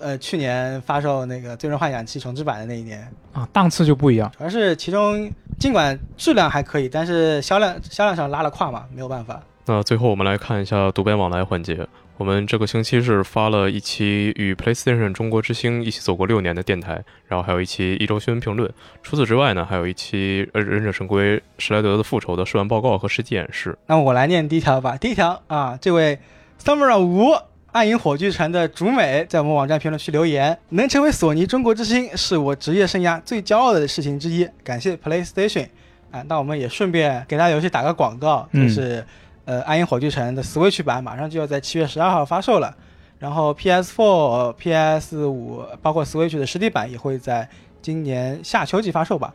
呃，去年发售那个《最终幻想七》重置版的那一年。啊，档次就不一样。主要是其中尽管质量还可以，但是销量销量上拉了胯嘛，没有办法。那最后我们来看一下读编往来环节。我们这个星期是发了一期与 PlayStation 中国之星一起走过六年的电台，然后还有一期一周新闻评论。除此之外呢，还有一期呃《忍者神龟：史莱德的复仇》的试玩报告和实际演示。那我来念第一条吧。第一条啊，这位 Summer 五暗影火炬城的竹美在我们网站评论区留言：能成为索尼中国之星是我职业生涯最骄傲的事情之一。感谢 PlayStation 啊，那我们也顺便给大家游戏打个广告，就嗯是。呃，暗影火炬城的 Switch 版马上就要在七月十二号发售了，然后 PS4、PS5 包括 Switch 的实体版也会在今年夏秋季发售吧。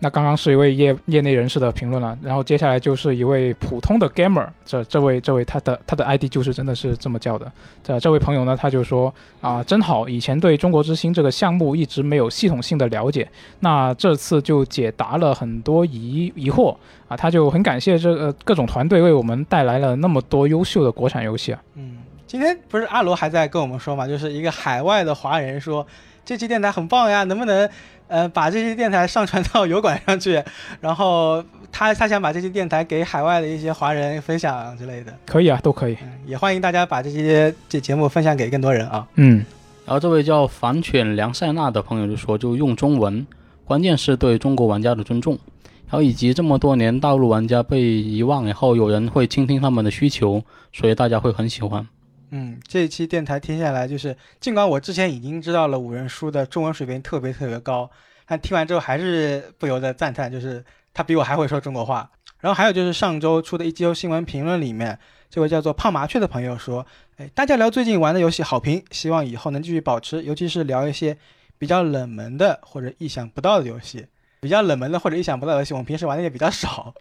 那刚刚是一位业业内人士的评论了，然后接下来就是一位普通的 gamer，这这位这位他的他的 ID 就是真的是这么叫的。这这位朋友呢，他就说啊，真好，以前对中国之星这个项目一直没有系统性的了解，那这次就解答了很多疑疑惑啊，他就很感谢这个各种团队为我们带来了那么多优秀的国产游戏啊。嗯，今天不是阿罗还在跟我们说嘛，就是一个海外的华人说这期电台很棒呀，能不能呃把这些电台上传到油管上去？然后他他想把这些电台给海外的一些华人分享之类的。可以啊，都可以。嗯，也欢迎大家把这些这节目分享给更多人啊。嗯，然后这位叫反犬梁塞纳的朋友就说，就用中文，关键是对中国玩家的尊重，然后以及这么多年大陆玩家被遗忘以后，有人会倾听他们的需求，所以大家会很喜欢。嗯，这一期电台听下来，就是尽管我之前已经知道了五人书的中文水平特别特别高，但听完之后还是不由得赞叹，就是他比我还会说中国话。然后还有就是上周出的一周新闻评论里面，这位叫做胖麻雀的朋友说，哎，大家聊最近玩的游戏好评，希望以后能继续保持，尤其是聊一些比较冷门的或者意想不到的游戏。比较冷门的或者意想不到的游戏，我们平时玩的也比较少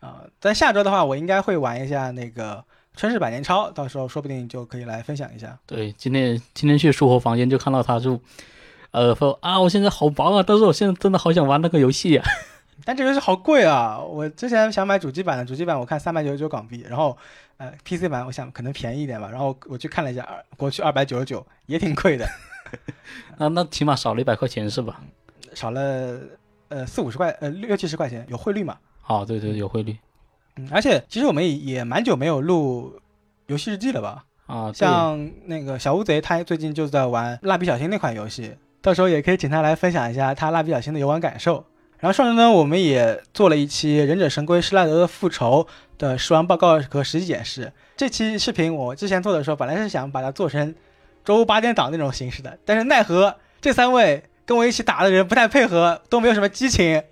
啊、但下周的话，我应该会玩一下那个。春日百年抄，到时候说不定就可以来分享一下。对，今天今天去书火房间就看到他就，呃说啊，我现在好忙啊，但是我现在真的好想玩那个游戏啊。但这个游戏好贵啊！我之前想买主机版的，主机版我看三百九十九港币，然后呃 PC 版我想可能便宜一点吧，然后我去看了一下，二国区二百九十九也挺贵的，那那起码少了一百块钱是吧？少了呃四五十块，呃六七十块钱，有汇率嘛？好，对对，有汇率嗯，而且其实我们也也蛮久没有录游戏日记了吧？啊。像那个小乌贼，他最近就在玩蜡笔小新那款游戏，到时候也可以请他来分享一下他蜡笔小新的游玩感受。然后上周呢，我们也做了一期《忍者神龟：施耐德的复仇》的试玩报告和实际演示。这期视频我之前做的时候，本来是想把它做成周五八点档那种形式的，但是奈何这三位跟我一起打的人不太配合，都没有什么激情，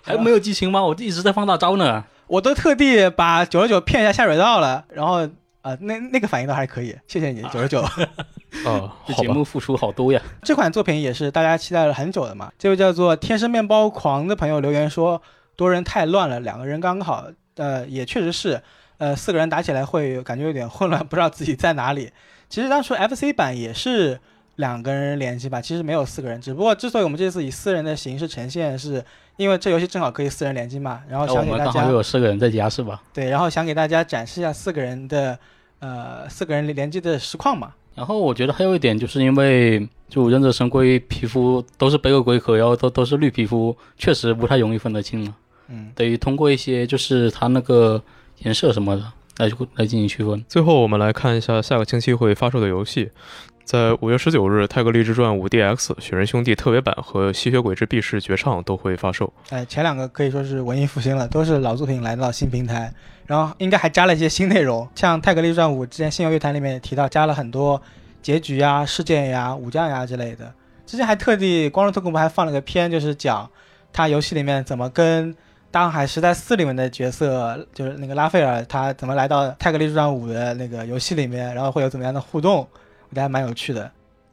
还没有激情吗？我一直在放大招呢。我都特地把九十九骗一下下水道了，然后啊、呃那那个反应倒还可以，谢谢你九十九。哦，好吧，这节目付出好多呀。这款作品也是大家期待了很久的嘛。这位叫做天生面包狂的朋友留言说，多人太乱了，两个人刚好。呃，也确实是，呃，四个人打起来会感觉有点混乱，不知道自己在哪里。其实当初 FC 版也是两个人联机吧，其实没有四个人。只不过之所以我们这次以四人的形式呈现，是因为这游戏正好可以四人联机嘛，然后然后我们刚好想给大家又有四个人在家是吧？对，然后想给大家展示一下四个人的呃四个人联机的实况嘛。然后我觉得还有一点，就是因为就忍者神龟皮肤都是背个龟壳，然后都都是绿皮肤，确实不太容易分得清了。嗯，得通过一些就是它那个颜色什么的来来进行区分。最后我们来看一下下个星期会发售的游戏。在五月十九日，《泰格利之传五 DX》、《雪人兄弟》特别版和《吸血鬼之避世绝唱》都会发售。哎，前两个可以说是文艺复兴了，都是老作品来到新平台，然后应该还加了一些新内容，像《泰格利之传五》之前新游乐坛里面也提到，加了很多结局呀、事件呀、武将呀之类的。之前还特地光荣特工部还放了个片，就是讲他游戏里面怎么跟《大航海时代四》里面的角色，就是那个拉斐尔，他怎么来到《泰格利之传五》的那个游戏里面，然后会有怎么样的互动，觉得还蛮有趣的。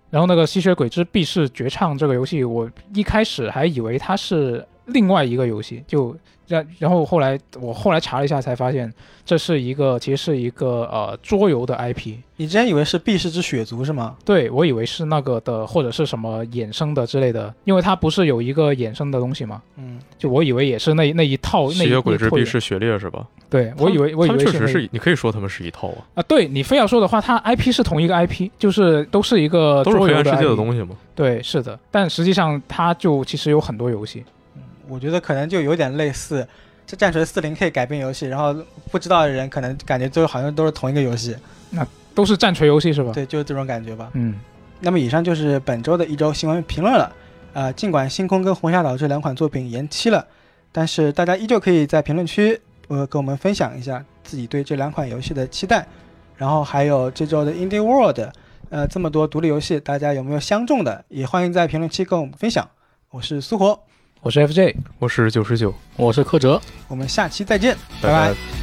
然后那个《吸血鬼之必是绝唱》这个游戏，我一开始还以为它是另外一个游戏，就然然后后来我后来查了一下才发现，这是一个其实是一个呃桌游的 IP。你之前以为是避世之血族是吗？对我以为是那个的或者是什么衍生的之类的，因为它不是有一个衍生的东西吗？嗯，就我以为也是那那一套吸血鬼之那一套必是血猎是吧？对我以为我以他为确实是，你可以说他们是一套啊，啊，对你非要说的话，它 IP 是同一个 IP，就是都是一个都是黑暗世界的东西嘛。对，是的，但实际上它就其实有很多游戏。我觉得可能就有点类似，这战锤四零 K 改编游戏，然后不知道的人可能感觉就好像都是同一个游戏，那都是战锤游戏是吧？对，就是这种感觉吧。嗯，那么以上就是本周的一周新闻评论了。呃，尽管星空跟红霞岛这两款作品延期了，但是大家依旧可以在评论区呃跟我们分享一下自己对这两款游戏的期待，然后还有这周的 Indie World，呃，这么多独立游戏，大家有没有相中的？也欢迎在评论区跟我们分享。我是苏活，我是 fj 我是九十九。我是柯哲。我们下期再见拜拜。